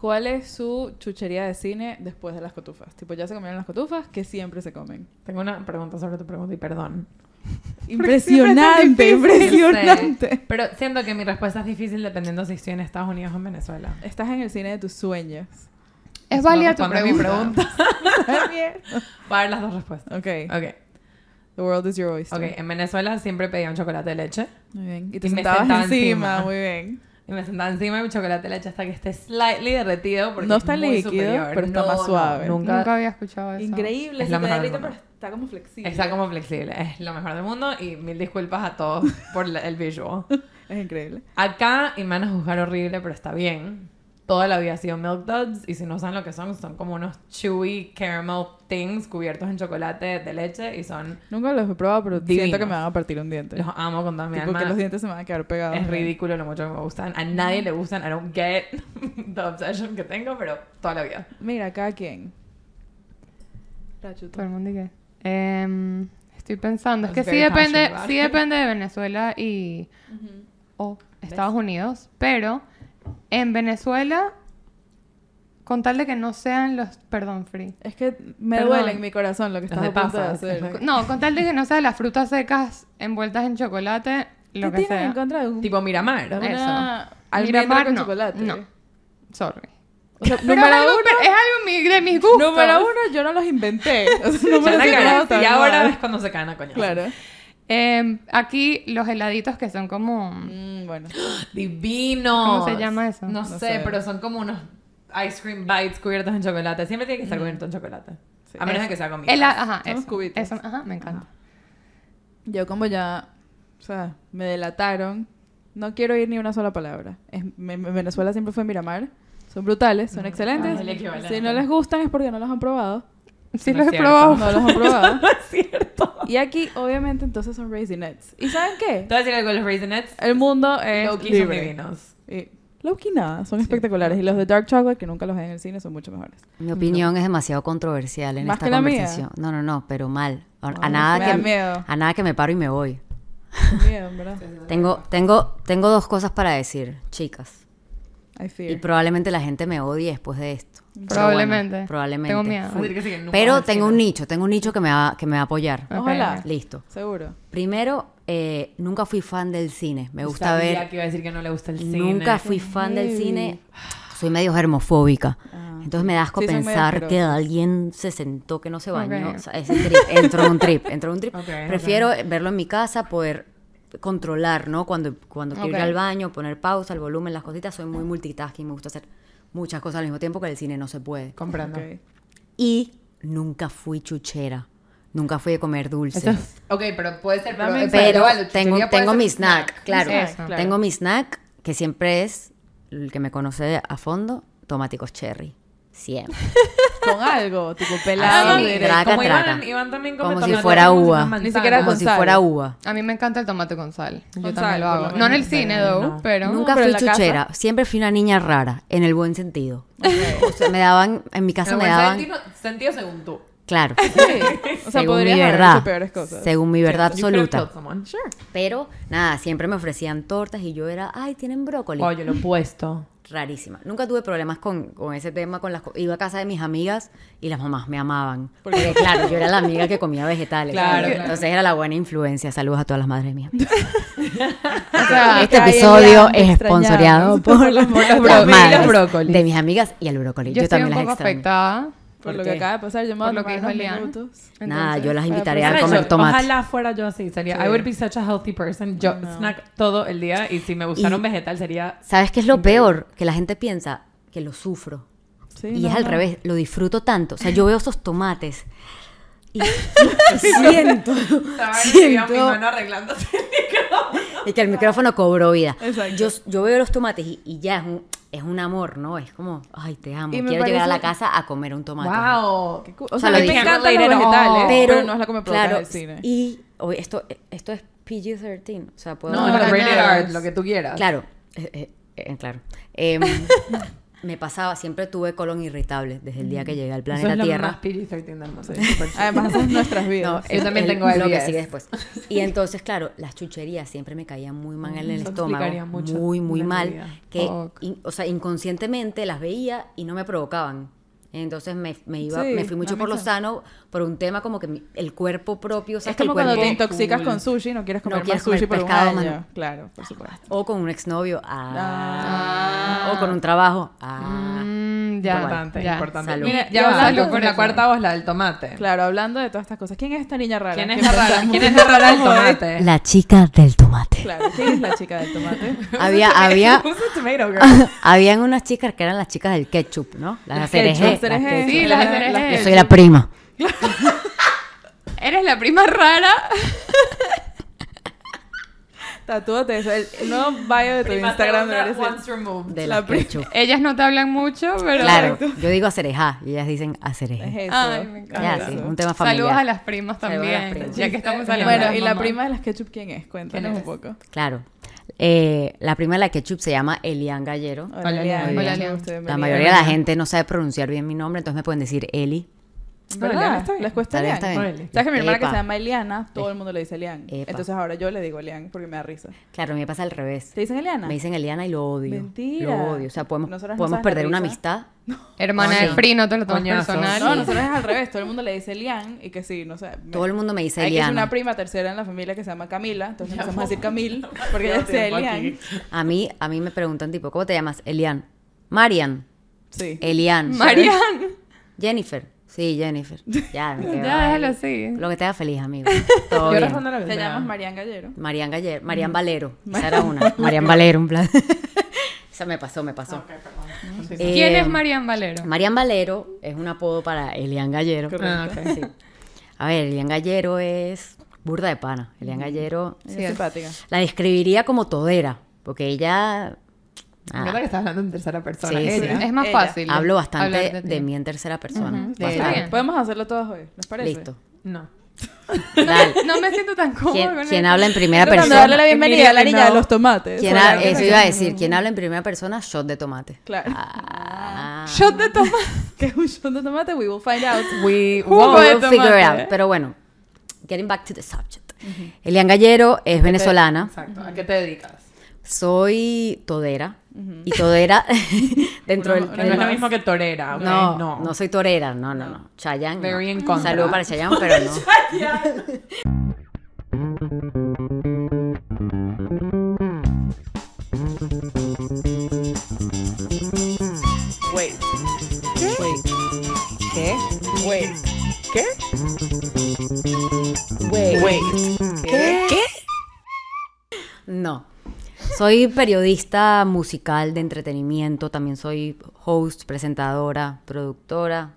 ¿Cuál es su chuchería de cine después de las cotufas? Tipo, ya se comieron las cotufas, que siempre se comen. Tengo una pregunta sobre tu pregunta y perdón. Impresionante, impresionante. Pero siento que mi respuesta es difícil dependiendo si estoy en Estados Unidos o en Venezuela. Estás en el cine de tus sueños. Es válida tu Responde mi pregunta. pregunta. Voy a dar las dos respuestas. ok. Ok. The world is your oyster. Ok, en Venezuela siempre pedía un chocolate de leche. Muy bien. Y te Y me sentabas sentaba encima. encima. Muy bien. Y me sentaba encima de mi chocolate de leche hasta que esté slightly derretido. Porque No es está muy líquido, superior. pero está No, más no, suave. nunca. Nunca había escuchado eso. Increíble. Es mejor derrite, mundo. pero está como flexible. Está como flexible. Es lo mejor del mundo. Y mil disculpas a todos por la- el visual. Es increíble. Acá, y me van a juzgar horrible, pero está bien. Toda la vida ha sido Milk Duds. Y si no saben lo que son, son como unos chewy caramel things cubiertos en chocolate de leche. Y son... Nunca los he probado, pero siento que me van a partir un diente. Los amo con toda mi Tipo alma. que los dientes se me van a quedar pegados. Es ridículo lo mucho que me gustan. A nadie le gustan. I don't get the obsession que tengo, pero toda la vida. Mira, cada quien. Todo el mundo y qué. Em, estoy pensando. Es que sí depende, sí depende de Venezuela y o Estados Unidos. Pero en Venezuela, con tal de que no sean los... Perdón, Free. Es que me Perdón. duele en mi corazón lo que estás de a punto de hacer. es No, con tal de que no sean las frutas secas envueltas en chocolate, lo ¿Qué que sea. en contra de un, Tipo Miramar. Eso. una almendra Miramar, con no. chocolate? No. Sorry. O sea, Pero es número algo, uno, pero es algo mi- de mis gustos. número uno, yo no los inventé. O sea, tan y ahora es cuando se caen a coñazo. Claro. Em, aquí los heladitos que son como... Mm, bueno. Divinos. ¿Cómo se llama eso? No, No sé, sé. pero son como unos ice cream bites cubiertos en chocolate. Siempre tiene que estar cubierto en chocolate. Sí. A menos de que sea con hela- ajá, Son eso. cubitos. Eso, ajá, me encanta. Yo como ya, o sea, me delataron, no quiero oír ni una sola palabra. Es, me- me- Venezuela siempre fue Miramar. Son brutales, son excelentes. Ah, si no les gustan es porque no los han probado. Sí No los he cierto. probado. No los han probado. No es cierto. y aquí, obviamente, entonces son Raisinets. ¿Y saben qué? Te voy a decir algo de los Raisinets. El mundo es Low-key son libre. divinos. Y Low-key nada, son espectaculares. Y los de Dark Chocolate, que nunca los ven en el cine, son mucho mejores. Mi opinión es demasiado controversial en ¿Más esta que la mía? conversación. No, no, no, pero mal. A, nada me da que miedo. a nada que me paro y me voy. Tengo tengo tengo dos cosas para decir, chicas. I Y probablemente la gente me odie después de esto. Probablemente. bueno, probablemente. Tengo miedo. Sí, Pero tengo un nicho, tengo un nicho que me va que me va a apoyar. Ojalá. Listo. Seguro. Primero, eh, nunca fui fan del cine. Me gusta Sabía ver. que iba a decir que no le gusta el cine. Nunca fui fan del cine. Soy medio germofóbica. Ah, Entonces me da asco Sí, pensar que alguien se sentó, que no se bañó. Ok. O sea, ese trip, entró en un trip, entró en un trip. Prefiero verlo en mi casa, poder controlar, ¿no? Cuando, cuando quiero ir al baño, poner pausa, el volumen, las cositas. Soy muy multitasking, me gusta hacer muchas cosas al mismo tiempo que el cine no se puede. Comprendo. ok. Y nunca fui chuchera. Nunca fui de comer dulce. Eso es- Ok, pero puede ser... Pero, Pero tengo, tengo ser mi snack, claro. Claro. Tengo mi snack, que siempre es, el que me conoce a fondo, tomáticos cherry. Siempre. Con algo, tipo pelado. Ah, sí, directo. traca, como Iván, traca. Iván también come Como si fuera uva. Ni siquiera. Como con si sal. fuera uva. A mí me encanta el tomate con sal. Yo Con también sal, lo hago. No en el cine, though, no. pero... Nunca pero fui casa. chuchera. Siempre fui una niña rara, en el buen sentido. O sea, me daban, en mi casa En me daban... sentido, sentido según tú. Claro. Sí. O sea, según mi haber verdad. hecho peores cosas. Según mi verdad absoluta. Sure. Pero, nada, siempre me ofrecían tortas y yo era, ay, tienen brócoli. Oye, lo opuesto. Rarísima. Nunca tuve problemas con, con ese tema. con las Iba a casa de mis amigas y las mamás me amaban. Porque, claro, yo era la amiga que comía vegetales. Claro, claro. Entonces era la buena influencia. Saludos a todas las madres mías. O sea, Este episodio es sponsoreado extrañamos. por Por los madres los brócolis. de mis amigas y el brócoli. Yo, Yo, un también las poco extraño. afectada. Por ¿Por lo qué? que acaba de pasar, yo me Por voy a lo que tomar dijo Elian. minutos. Nada, yo las para invitaría a comer yo- tomate. Ojalá fuera yo así. Sería, Sí. I would be such a healthy person. Yo No. snack todo el día y si me gustara un vegetal sería... ¿Sabes qué es lo peor? Que la gente piensa que lo sufro. Sí, y no, es al no. revés, lo disfruto tanto. O sea, yo veo esos tomates y siento, siento mi mano el que el micrófono cobró vida. Exacto. Yo, yo veo los tomates y, y ya es un, es un amor, ¿no? Es como, ay, te amo. Quiero llegar a la parece- casa a comer un tomate. Wow. Qué cool. O sea, a lo mí me dije. encantan los vegetales, pero, pero, no es la que me provoca claro, del cine. Y oye, esto, esto es PG-13. O sea, puedo... No, nada. R, lo que tú quieras. Claro, eh, eh, eh, claro. Em, me pasaba, siempre tuve colon irritable desde el día que llegué al Eso planeta es lo Tierra. más PG-13 del mundo. Súper chido. Además, son nuestras No, vidas. Yo también el- tengo lo que sigue después. Y entonces, claro, las chucherías siempre me caían muy mal en el Eso estómago. mucho Muy, muy mal. Que, in- o sea, inconscientemente las veía y no me provocaban. Entonces me, me iba, Sí, me fui mucho por lo sano, por un tema como que mi- el cuerpo propio, o sea, es que como cuando te intoxicas Cool. con sushi, no quieres comer No quieres más sushi comer por pescado, un año. mano. Claro, por supuesto. o con un exnovio, ah, o con un trabajo, ah. Ya, Importante, ya. importante. Salud. Mira, Y ya va, hablando por la cuarta voz, la del tomate. Claro, hablando de todas estas cosas. ¿Quién es esta niña rara? ¿Quién es la rara? ¿Quién es la rara del tomate? La chica del tomate. Claro, ¿quién es la chica del tomate? había, había, habían unas chicas que eran las chicas del ketchup, ¿no? Las, Las cereje, ketchup, las cereje. ketchup. Sí, las cereje. Yo soy la prima. Eres la prima rara. Tatúate eso. El nuevo bio de tu Prima Instagram debería ser- once removed. De La. Ellas no te hablan mucho, pero... Claro, yo digo acerejá y ellas dicen acereje. Es eso. Ay, me encanta. Ya, sí, un tema familiar. Saludos a las primas las también, primas. ya que estamos hablando Bueno, de y la prima de las ketchup, ¿quién es? Cuéntanos ¿Quién un poco. Claro. Eh, la prima de la ketchup se llama Elian Gallero. Hola, Hola, La mayoría de la gente no sabe pronunciar bien mi nombre, entonces me pueden decir Eli. ¿Verdad? Bien. ¿Les cuesta Está bien, Lian? está bien. Órale. ¿Sabes que mi hermana que se llama Eliana, todo el mundo le dice Elian? Epa. Entonces ahora yo le digo Elian porque me da risa. Claro, me pasa al revés. ¿Te dicen Eliana? Me dicen Eliana y lo odio. Mentira. Lo odio. O sea, podemos, Nosotras no perder una amistad. Hermana de Free, no te lo tomas personal. No, nosotros es al revés. Todo el mundo le dice Elian y que sí, no sé. me- Todo el mundo me dice Hay que es Eliana. una prima tercera en la familia que se llama Camila, entonces Ya empezamos a decir vamos. Camil porque ella dice Elian. A mí, a mí me preguntan tipo, ¿cómo te llamas? Elian. Marian. Sí. Elian. Marian. Jennifer. Sí, Jennifer. Ya, me quedo Ya, déjalo así. Lo que te haga feliz, amigo. Todo Yo bien. respondo lo que Te llamas Marian Gallero. Marian Galler, Marian Valero. Esa era una. Marian Valero, un plan. Esa me pasó, me pasó. Perdón. Eh, ¿Quién es Marian Valero? Marian Valero es un apodo para Elian Gallero. Ah, ok. Sí. A ver, Elian Gallero es burda de pana. Elian Gallero Ella Sí, es. simpática. la describiría como todera, porque ella... Me ah, encanta que estás hablando en tercera persona. Sí, sí. Ella. Es más Ella. fácil. hablo bastante de de, mí en tercera persona. Está bien. Podemos hacerlo todos hoy, ¿les parece? Listo. No. Dale. No me siento tan cómoda ¿Quién, con quién habla en primera Tratando de darle la persona? bienvenida a la niña de No. los tomates. ¿Quién ha- ¿qué eso iba a decir. ¿Quién habla en primera persona? Shot de tomate. Claro. Ah. Shot de tomate. ¿Qué es un shot de tomate? We will find out. We de We'll figure out. Pero bueno, getting back to the subject. Elian Gallero es venezolana. Exacto. ¿A qué te dedicas? Soy todera. Y todera dentro Uno- del... Que no es lo mismo que torera, ¿ok? No, no. no, soy torera. No, no, no. Chayanne. Very no. in. Saludo para Chayanne, pero no. Wait. Wait. ¿Qué? Wait. ¿Qué? Wait. Wait. ¿Qué? No. Soy periodista musical de entretenimiento. También soy host, presentadora, productora,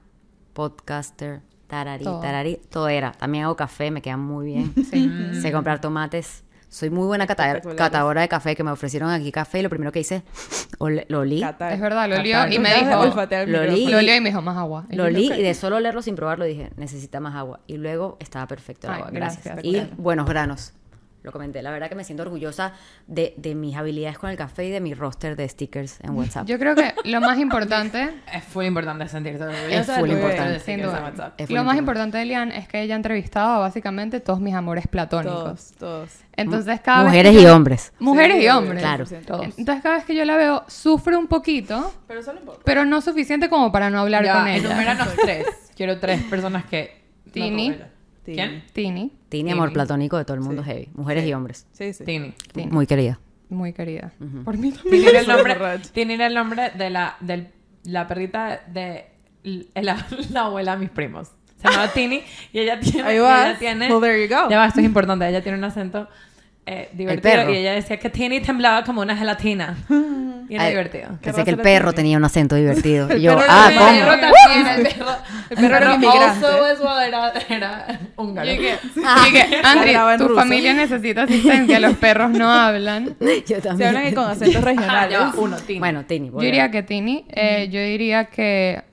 podcaster, tararí, Todo. tararí. Todera. También hago café, me queda muy bien. Sí. Sé comprar tomates. Soy muy buena cata- catadora de café que me ofrecieron aquí café y lo primero que hice, lo olí. Es verdad, lo olió y me dijo... Lo olí. Y me dijo más agua. Lo olí y de solo olerlo sin probarlo dije, necesita más agua. Y luego estaba perfecto el agua, gracias. gracias. Y buenos granos. Lo comenté. La verdad que me siento orgullosa de, de mis habilidades con el café y de mi roster de stickers en WhatsApp. Yo creo que lo más importante... Es muy importante sentirse orgullosa. Es full de importante. Sin es duda. en WhatsApp. Es Lo full más importante. de Lian es que ella ha entrevistado a básicamente todos mis amores platónicos. Todos, todos. Entonces cada Mujeres vez que y yo- hombres. Mujeres Sí, y hombres. Claro. Todos. Entonces cada vez que yo la veo, sufre un poquito, Pero solo un poco. pero no suficiente como para no hablar Ya, con ella. enuméranos tres. Quiero tres personas que... Tini. No. Tini. ¿Quién? Tini, Tini, amor platónico de todo el mundo Sí. heavy. Mujeres Sí. y hombres. Sí, sí. Tini. Tini. Muy querida. muy querida. Por mí Tini era el nombre. Tini era el nombre de la, del, la perrita de l- la, la abuela de mis primos. Se llama Tini y ella tiene... Ahí y vas. ella tiene Well, there you go. Ya va, esto es importante. Ella tiene un acento eh, divertido perro. y ella decía que Tini temblaba como una gelatina. Y era Ay, divertido. ¿Qué Pensé que el perro Tini? tenía un acento divertido. Y El yo, ah, era El perro ¿cómo? también, el perro. El perro era un inmigrante. also era, era húngaro. Y que, y que, Andri, tu ruso. familia necesita asistencia, los perros no hablan. Yo Se también. hablan y con acentos Ah, regionales. va, uno, Tini. Bueno, Tini. Yo diría que Tini, eh, yo diría que,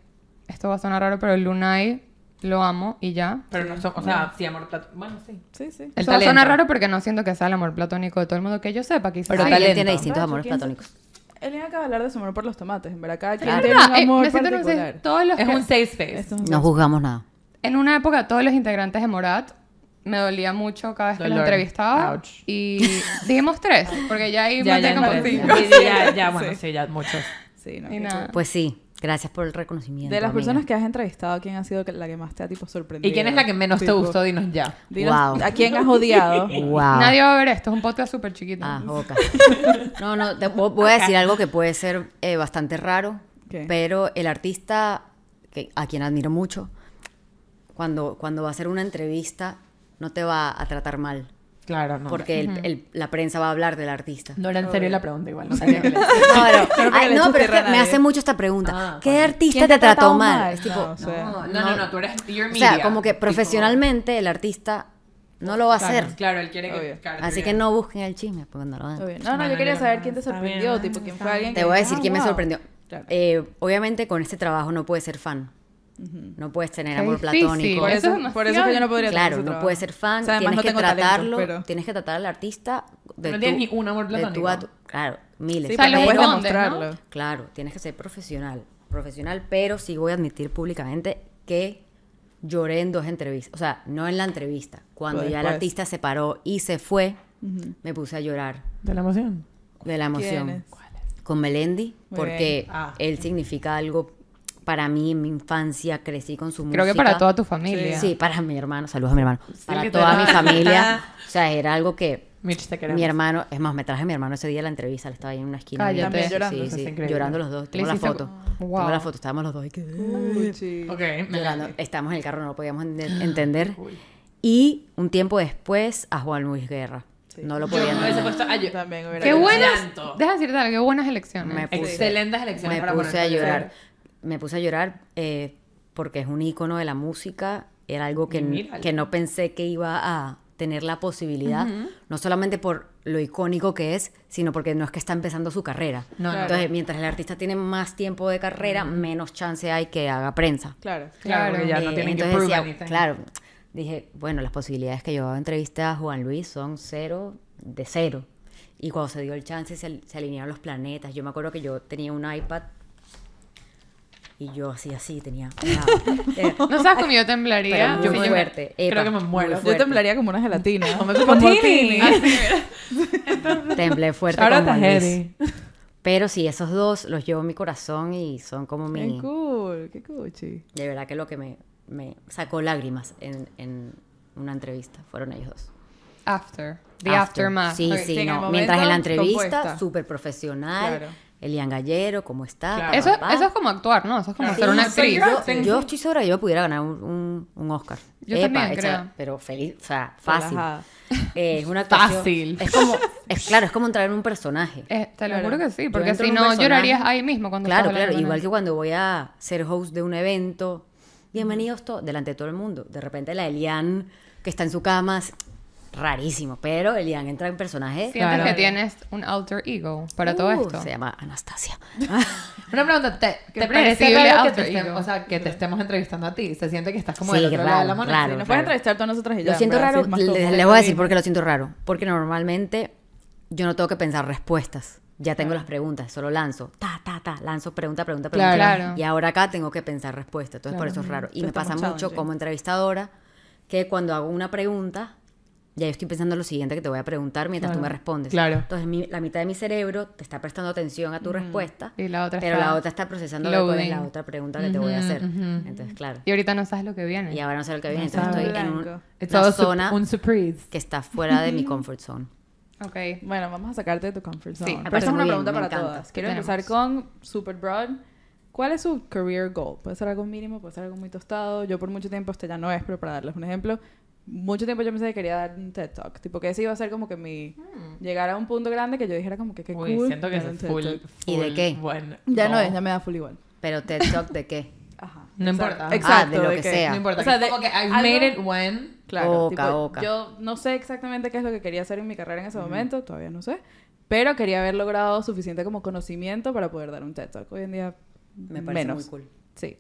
esto va a sonar raro, pero Lunay lo amo y ya. Pero no son, o sea, sí, amor platónico. Bueno, sí. Sí, sí. El Esto va a talento. sonar raro porque no siento que sea el amor platónico de todo el mundo que yo sepa, quizás. Pero talento. él tiene distintos amores ¿quién se- platónicos. Elian acaba de hablar de su amor por los tomates. En verdad, cada quien Es tiene un eh, amor me siento en un- particular. todos los Es que- un safe space. Un- No juzgamos nada. En una época, todos los integrantes de Morat me dolía mucho cada vez que los Dolor. entrevistaba. Ouch. Y dijimos tres, porque ya ahí Ya, maté ya, como ya, cinco. ya, ya, ya, bueno, sí, ya, muchos. Sí, no, Y nada. Pues sí, gracias por el reconocimiento. De las amiga. personas que has entrevistado, ¿quién ha sido la que más te ha tipo sorprendido? ¿Y quién es la que menos te gustó? Dinos ya. dinos, Wow. ¿A quién has odiado? Wow. Nadie va a ver esto, es un podcast súper chiquito. Ah, boca. No, no, te vo- voy a decir algo que puede ser eh, bastante raro, ¿Qué? pero el artista, que, a quien admiro mucho, cuando, cuando va a hacer una entrevista, no te va a tratar mal, Claro, no. porque el- el- la prensa va a hablar del artista. No era en serio la pregunta igual. No sabía que le- No, pero, porque ay, le no, echo pero es tierra que a me hace mucho esta pregunta. Ah, ¿Qué artista ¿Quién te, trató mal? mal? Es tipo, No, o sea, No, no, no, no, tú eres your o media. sea, como que tipo- profesionalmente el artista no lo va a hacer. Claro, él quiere que... Obvio. claro, Así que no busquen el chisme, porque no lo van. No, no, yo quería saber quién te sorprendió, tipo, quién fue alguien Te que voy a decir "Ah, quién me wow". sorprendió. Eh, obviamente con este trabajo no puedes ser fan. No puedes tener Qué amor difícil. platónico. Por Eso es por eso es que yo no podría tener Claro, no puedes ser fan, O sea, tienes no que tengo talento, tratarlo, pero- tienes que tratar al artista de No tú- tienes ni un amor de tú platónico. a tú. Claro, miles. Sí, pero puedes ¿no? demostrarlo. Claro, tienes que ser profesional. Profesional, pero sí voy a admitir públicamente que lloré en dos entrevistas. O sea, no en la entrevista. Cuando Pues ya el artista se paró y se fue, me puse a llorar ¿De la emoción? de la emoción. ¿Quiénes? Con Melendi, Muy porque. Ah. él significa algo para mí en mi infancia. Crecí con su Creo música. que para toda tu familia. Sí, para mi hermano. Saludos a mi hermano. para literal. toda mi familia. O sea, era algo que Mitch, te mi hermano, es más, me traje a mi hermano ese día a la entrevista, él estaba ahí en una esquina. Cállate. llorando. Sí, sí, llorando los dos. Tengo la foto. Wow. Tengo la foto, estábamos los dos ahí que- Uchi. Ok, llorando. me Estábamos en el carro, no lo podíamos ende- entender. Y un tiempo después a Juan Luis Guerra. No lo Yo podían me hubiese puesto a Yo también hubiera Qué buenas. Deja decirte algo, qué buenas elecciones. Me puse- Excelentes elecciones me para puse a llorar. Me puse a llorar eh, porque es un ícono de la música. Era algo que, que no pensé que iba a tener la posibilidad. No solamente por lo icónico que es, sino porque no es que está empezando su carrera. No, no. Entonces, mientras el artista tiene más tiempo de carrera, menos chance hay que haga prensa. Claro. Claro, ya no Eh, tienen que decía. Claro, dije, bueno, las posibilidades que yo entrevisté a Juan Luis son cero de cero. Y cuando se dio el chance se, se alinearon los planetas. Yo me acuerdo que yo tenía un iPad y yo así, así, tenía... Eh, No sabes cómo yo temblaría. pero muy yo me- fuerte. creo epa, que me muero. Yo temblaría como una gelatina. Como Como Tini. Tini. Temblé fuerte Ahora Luis. heavy. Pero sí, esos dos los llevo en mi corazón y son como Qué mi... cool, qué cuchi. De verdad que lo que me, me sacó lágrimas en, en una entrevista fueron ellos dos. After. The After. aftermath. Sí, Ok, sí, sí, en el no. Mientras en la entrevista, súper profesional. Claro. Elian Gallero, ¿cómo está? Claro. Eso, es como actuar, ¿no? Eso es como Claro. ser una Sí, actriz. Yo, yo estoy segura que yo pudiera ganar un, un, un Oscar. Yo también creo. Pero feliz, o sea, fácil. Eh, es una actuación. Fácil. Es como, es claro, es como entrar en un personaje. Eh, te lo Claro. juro que sí, porque si no llorarías ahí mismo cuando Claro, claro. Igual él. que cuando voy a ser host de un evento, bienvenidos todos, delante de todo el mundo. De repente la Elian, que está en su cama, es rarísimo, pero Elian entra en personaje. Sientes Claro. que tienes un alter ego para todo Uh, esto. Se llama Anastasia. Una pregunta, ¿te, te parece raro que alter te, estemos, o sea, que te estemos entrevistando a ti? ¿Se siente que estás como Sí, del otro lado de la raro, mano? raro. Sí, nos claro. puedes entrevistar todas nosotras y ya. Lo siento raro, le- les voy a decir por qué lo siento raro. Porque normalmente yo no tengo que pensar respuestas. Ya tengo las preguntas, solo lanzo. Ta, ta, ta. Lanzo pregunta, pregunta, pregunta. Claro. Y ahora acá tengo que pensar respuesta. Entonces por eso es raro. Y Te me pasa mucho como entrevistadora que cuando hago una pregunta, ya yo estoy pensando lo siguiente que te voy a preguntar mientras tú Claro. me respondes. Claro. Entonces mi- la mitad de mi cerebro te está prestando atención a tu respuesta. Y la otra pero la otra está procesando cuál es loading. la otra pregunta que te voy a hacer. Entonces, claro. Y ahorita no sabes lo que viene. Y ahora no sé lo que viene. No Entonces estoy en un- Blanco. Es una zona un surprise. que está fuera de mi comfort zone. Ok. Bueno, vamos a sacarte de tu comfort zone. Sí, Pero esta es una bien, pregunta para todas. Quiero Tenemos. empezar con super broad. ¿Cuál es su career goal? Puede ser algo mínimo, puede ser algo muy tostado. Yo por mucho tiempo, este ya no es, pero para darles un ejemplo, mucho tiempo yo pensé que quería dar un TED Talk. Tipo que ese iba a ser como que mi... Llegar a un punto grande que yo dijera como que qué Uy, cool. siento que es full, Talk. ¿Y de full qué? buen Ya no goal. es, ya me da full igual. Pero TED Talk de qué? Ajá. No Exacto. importa. Exacto. Ah, de lo que sea. No importa. O sea, que de- como que algo- made it when... Claro, Oca, tipo, oca. yo no sé exactamente qué es lo que quería hacer en mi carrera en ese momento, todavía no sé, pero quería haber logrado suficiente como conocimiento para poder dar un TED Talk. Hoy en día Me parece menos. muy cool. Sí.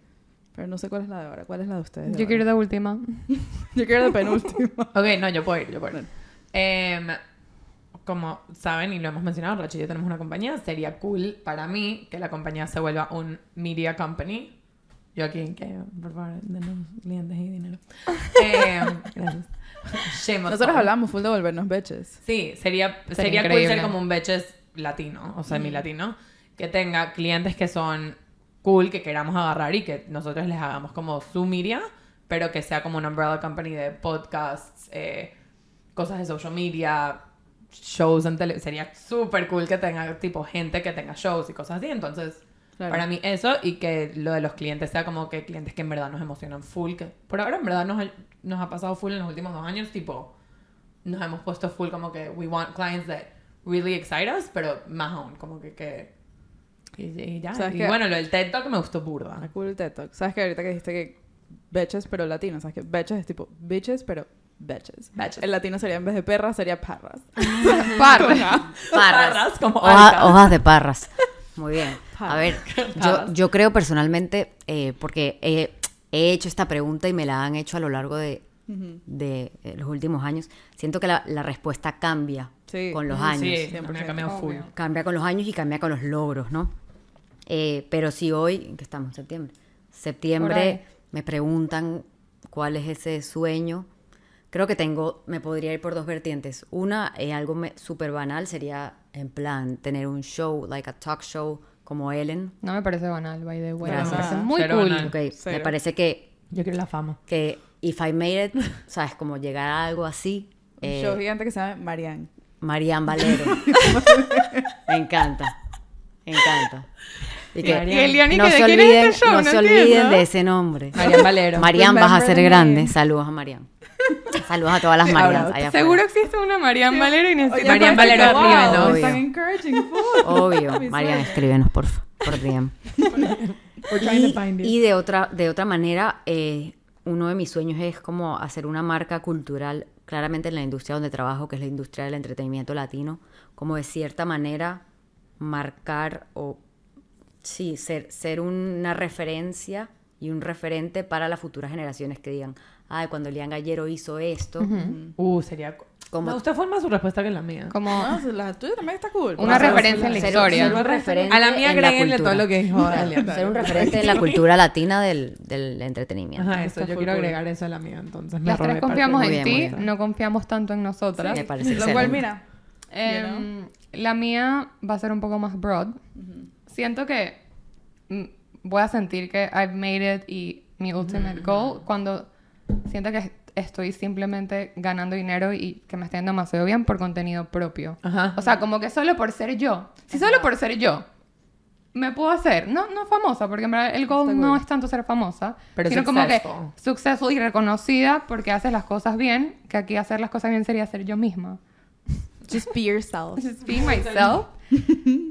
Pero no sé cuál es la de ahora. ¿Cuál es la de ustedes? de Yo quiero de última. Yo quiero de penúltimo. Ok, no, yo puedo ir, yo puedo ir. Em, como saben y lo hemos mencionado, Rachi y yo tenemos una compañía, sería cool para mí que la compañía se vuelva un media company. Yo aquí, que por favor, denos clientes y dinero. Eh, gracias. Nosotros hablamos full de volvernos bitches. Sí, sería, Sería sería, cool ser como un Betches latino, o semi-latino, que tenga clientes que son cool, que queramos agarrar y que nosotros les hagamos como su media, pero que sea como una umbrella company de podcasts, eh, cosas de social media, shows en tele. Sería súper cool que tenga tipo gente que tenga shows y cosas así. Entonces, Claro. para mí eso y que lo de los clientes sea como que clientes que en verdad nos emocionan full, que por ahora en verdad nos ha, nos ha pasado full en los últimos dos años, tipo, nos hemos puesto full como que we want clients that really excite us, pero más aún, como que... que y, y ya. ¿Sabes Y qué? bueno, lo del TED Talk me gustó burda. Ah, cool TED Talk. ¿Sabes que ahorita que dijiste que bitches pero latino? ¿Sabes que bitches es tipo bitches pero bitches? Bitches. El latino sería en vez de perras sería parras. Parra. Parras. como Hoja- hojas de parras. Muy bien. A Parras. ver, yo, Parras. yo creo personalmente, eh, porque he, he hecho esta pregunta y me la han hecho a lo largo de, de eh, los últimos años, siento que la, la respuesta cambia Sí. con los años. Sí, 100%. me ha cambiado full. Cambia con los años y cambia con los logros, ¿no? Eh, pero si hoy, que estamos en septiembre, septiembre me preguntan cuál es ese sueño, creo que tengo, me podría ir por dos vertientes. Una, eh, algo súper banal, sería en plan tener un show, like a talk show como Ellen. No me parece banal, by the way. Me parece muy Cero cool. banal. Ok, me parece que, Yo quiero la fama. que if I made it, sabes, como llegar a algo así. Un eh, show gigante que se llama Marianne. Marian Valero. me encanta. Me encanta. Y que. Y Eliani, no que se olviden, este show, no no se olviden entiendo. de ese nombre. Marian Valero. Marian, vas a Remember ser grande. Saludos a Marian. Saludos a todas las Marians allá. Seguro existe una Marian Valero y necesito Marian Valero, wow, escríbenos. Obvio. Obvio. Marian, escríbenos por, fa- por DM. Y, y de otra, de otra manera, eh, uno de mis sueños es como hacer una marca cultural, claramente en la industria donde trabajo, que es la industria del entretenimiento latino, como de cierta manera marcar o, sí, ser, ser una referencia y un referente para las futuras generaciones que digan, ay, cuando Lian Gallero hizo esto, Uh, sería... co- Como- Me gusta fue más su respuesta que la mía. como No, la tuya también está cool. una referencia en la ser- historia. ser un referente A la mía agréguenle todo lo que dijo ser un referente en la cultura latina del, del entretenimiento. Ajá, eso. Está Yo quiero cool. agregar eso a la mía, entonces. Las tres confiamos de- en ti, bien. no confiamos tanto en nosotras. Me parece Lo cual, mira, Em, La mía va a ser un poco más broad. Siento que mm, voy a sentir que I've made it y mi ultimate goal cuando siento que estoy simplemente ganando dinero y que me yendo demasiado bien por contenido propio. Ajá. O sea, como que solo por ser yo. Si solo por ser yo me puedo hacer, no, no famosa, porque en verdad el goal Está no cool. es tanto ser famosa, Pero sino como que successful. successful y reconocida porque haces las cosas bien, que aquí hacer las cosas bien sería ser yo misma. just be yourself. Just be myself.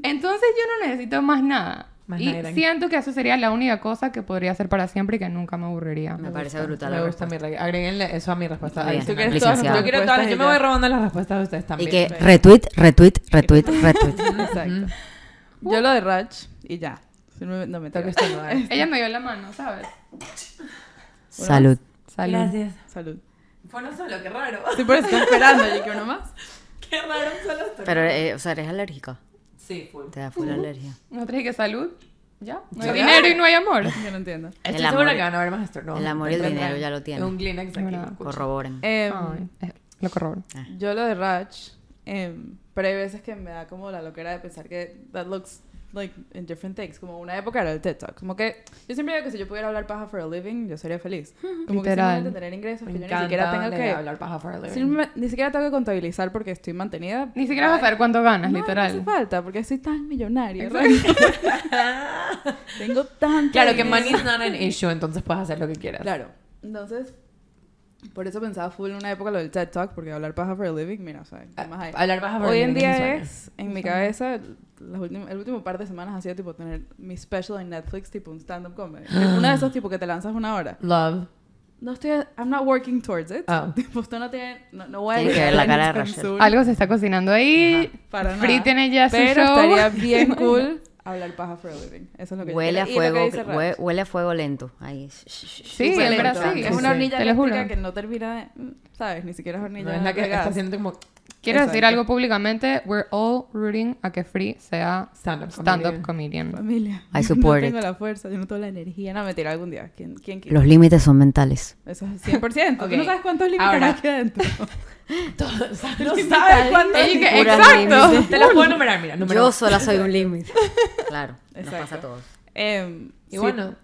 Entonces yo no necesito más nada. Más y nada. siento que eso sería la única cosa que podría hacer para siempre y que nunca me aburriría. Me parece brutal. Me gusta mi. Agréguenle eso a mi respuesta. Bien. Tú quieres todas. Yo quiero todas, yo y me voy robando las respuestas de ustedes Y también. que retweet, retweet, retweet, retweet. Exacto. Yo lo de Rach y ya. No me, me que toques. Ella me dio la mano, ¿sabes? Salud. Salud. Gracias. Salud. Fue no solo, qué raro. Sí, por eso estoy esperando. Yo quiero uno más. Qué raro un solo. Pero, eh, o sea, ¿eres alérgica? Sí, full. Te da full alergia. ¿No te dije que salud? ¿Ya? No hay ¿Ya? dinero y no hay amor. Yo no entiendo. Estoy El segura amor- que van a haber más estornudos. el amor y el dinero ya lo tienen. Un Kleenex aquí. Corroboren. Em, Ay, eh, lo corroboro. Yo lo de Rach, em, pero hay veces que me da como la loquera de pensar que that looks like in different things. Como una época era el TED Talk. Como que yo siempre digo que si yo pudiera hablar paja for a living, yo sería feliz. Como que Literal. simplemente tener ingresos que yo ni siquiera tengo que... hablar paja for a living. Simple- ni siquiera tengo que contabilizar porque estoy mantenida. Ni siquiera vas a saber cuánto ganas, No, literal. No hace falta porque soy tan millonaria. Tengo tanto Claro que money is not an issue, entonces puedes hacer lo que quieras. Claro. Entonces, por eso pensaba full en una época lo del TED Talk, porque hablar paja for a living, mira, o sea, ¿qué más hay? Hablar paja for Hoy en living es mi día es, en mi cabeza, las últimas- el último par de semanas ha sido tipo tener mi special en Netflix, tipo un stand-up comedy. Es uno de esos tipo que te lanzas una hora. Love. No estoy, I'm not working towards it. Oh. Tipo, usted no tiene, no, no voy a Tiene que ver la cara de Rachel. Algo se está cocinando ahí. para nada. Free tiene ya su Pero show. estaría bien cool hablar paja for a living. Eso es lo que yo Huele a quiero. Y lo que fuego, dice Rach. hue- huele a fuego lento. Ahí. Sí, lento. sí. Es una hornilla eléctrica que no termina de, mm, ¿sabes? Ni siquiera es hornilla No es la que está haciendo como... Quiero decir algo públicamente. We're all rooting a que Free sea Stand-up stand-up comedian. comedian. Familia. I support no tengo it. la fuerza, yo no tengo la energía. No, mentira, algún día. ¿Quién, quién quita? Los límites son mentales. Eso es 100%. Ok. Tú no sabes cuántos límites Ahora. hay aquí adentro. Todo- o sea, no sabes cuántos límites. Exacto. Te las puedo enumerar, mira. Número Yo sola soy un límite. Claro, nos Exacto. pasa a todos. Em, Y sí, bueno,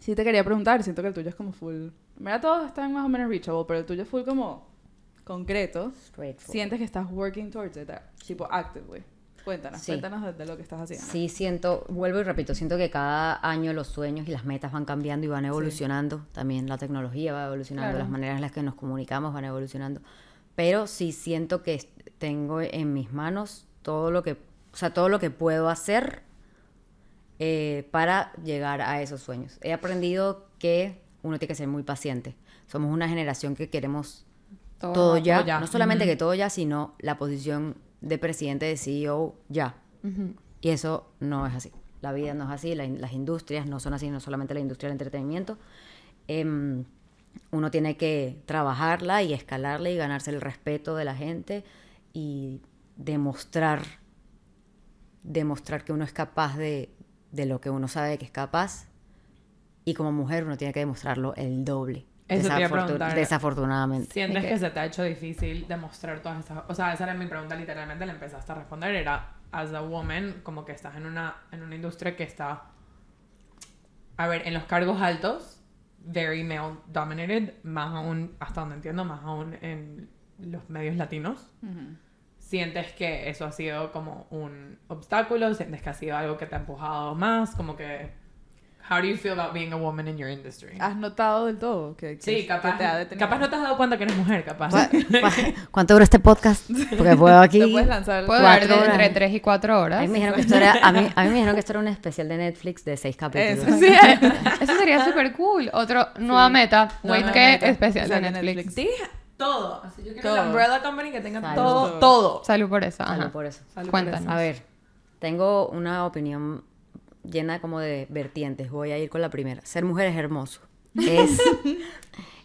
Sí te quería preguntar, siento que el tuyo es como full... Mira, todos están más o menos reachable, pero el tuyo es full como concreto. Sientes que estás working towards it, tipo actively. Cuéntanos, Sí. cuéntanos de, de lo que estás haciendo. Sí, siento, vuelvo y repito, siento que cada año los sueños y las metas van cambiando y van evolucionando. También la tecnología va evolucionando, Claro. las maneras en las que nos comunicamos van evolucionando. Pero sí siento que tengo en mis manos todo lo que, o sea, todo lo que puedo hacer eh, para llegar a esos sueños. He aprendido que uno tiene que ser muy paciente. Somos una generación que queremos Todo todo, ya, ya. no solamente Ujú. que todo ya, sino la posición de presidente, de CEO ya. Y eso no es así. La vida no es así, la las industrias no son así, no solamente la industria del entretenimiento. Em, uno tiene que trabajarla y escalarla y ganarse el respeto de la gente y demostrar, demostrar que uno es capaz de, de lo que uno sabe que es capaz. Y como mujer uno tiene que demostrarlo el doble. Eso te iba a desafortun- desafortunadamente. ¿sientes Ok. que se te ha hecho difícil demostrar todas esas... O sea, esa era mi pregunta, literalmente la empezaste a responder. Era, as a woman, como que estás en una, en una industria que está... A ver, en los cargos altos, very male dominated, más aún, hasta donde entiendo, más aún en los medios latinos. Ujú. ¿Sientes que eso ha sido como un obstáculo? ¿Sientes que ha sido algo que te ha empujado más? Como que... How do you feel about being a woman in your industry? ¿Has notado del todo que, que- sí, que capaz, te ha detenido? capaz no te has dado cuenta que eres mujer, capaz. ¿Cu- cu- ¿Cuánto dura este podcast? Porque puedo aquí... Te puedes lanzar durar Cuatro de entre 3 y 4 A horas. mí, me dijeron que esto era, a, mí, a mí me dijeron que esto era un especial de Netflix de seis capítulos. Eso. Sí, eso sería súper cool. Otro, nueva meta. Nueva Wait, ¿qué? meta. Especial de Netflix. Netflix. Sí, todo. Así yo quiero Todo. la umbrella company que tenga Salud. todo, Todo. Salud por eso. Salud Ajá. por eso. Salud por Cuéntanos. A ver, tengo una opinión llena como de vertientes. Voy a ir con la primera. Ser mujer es hermoso. Es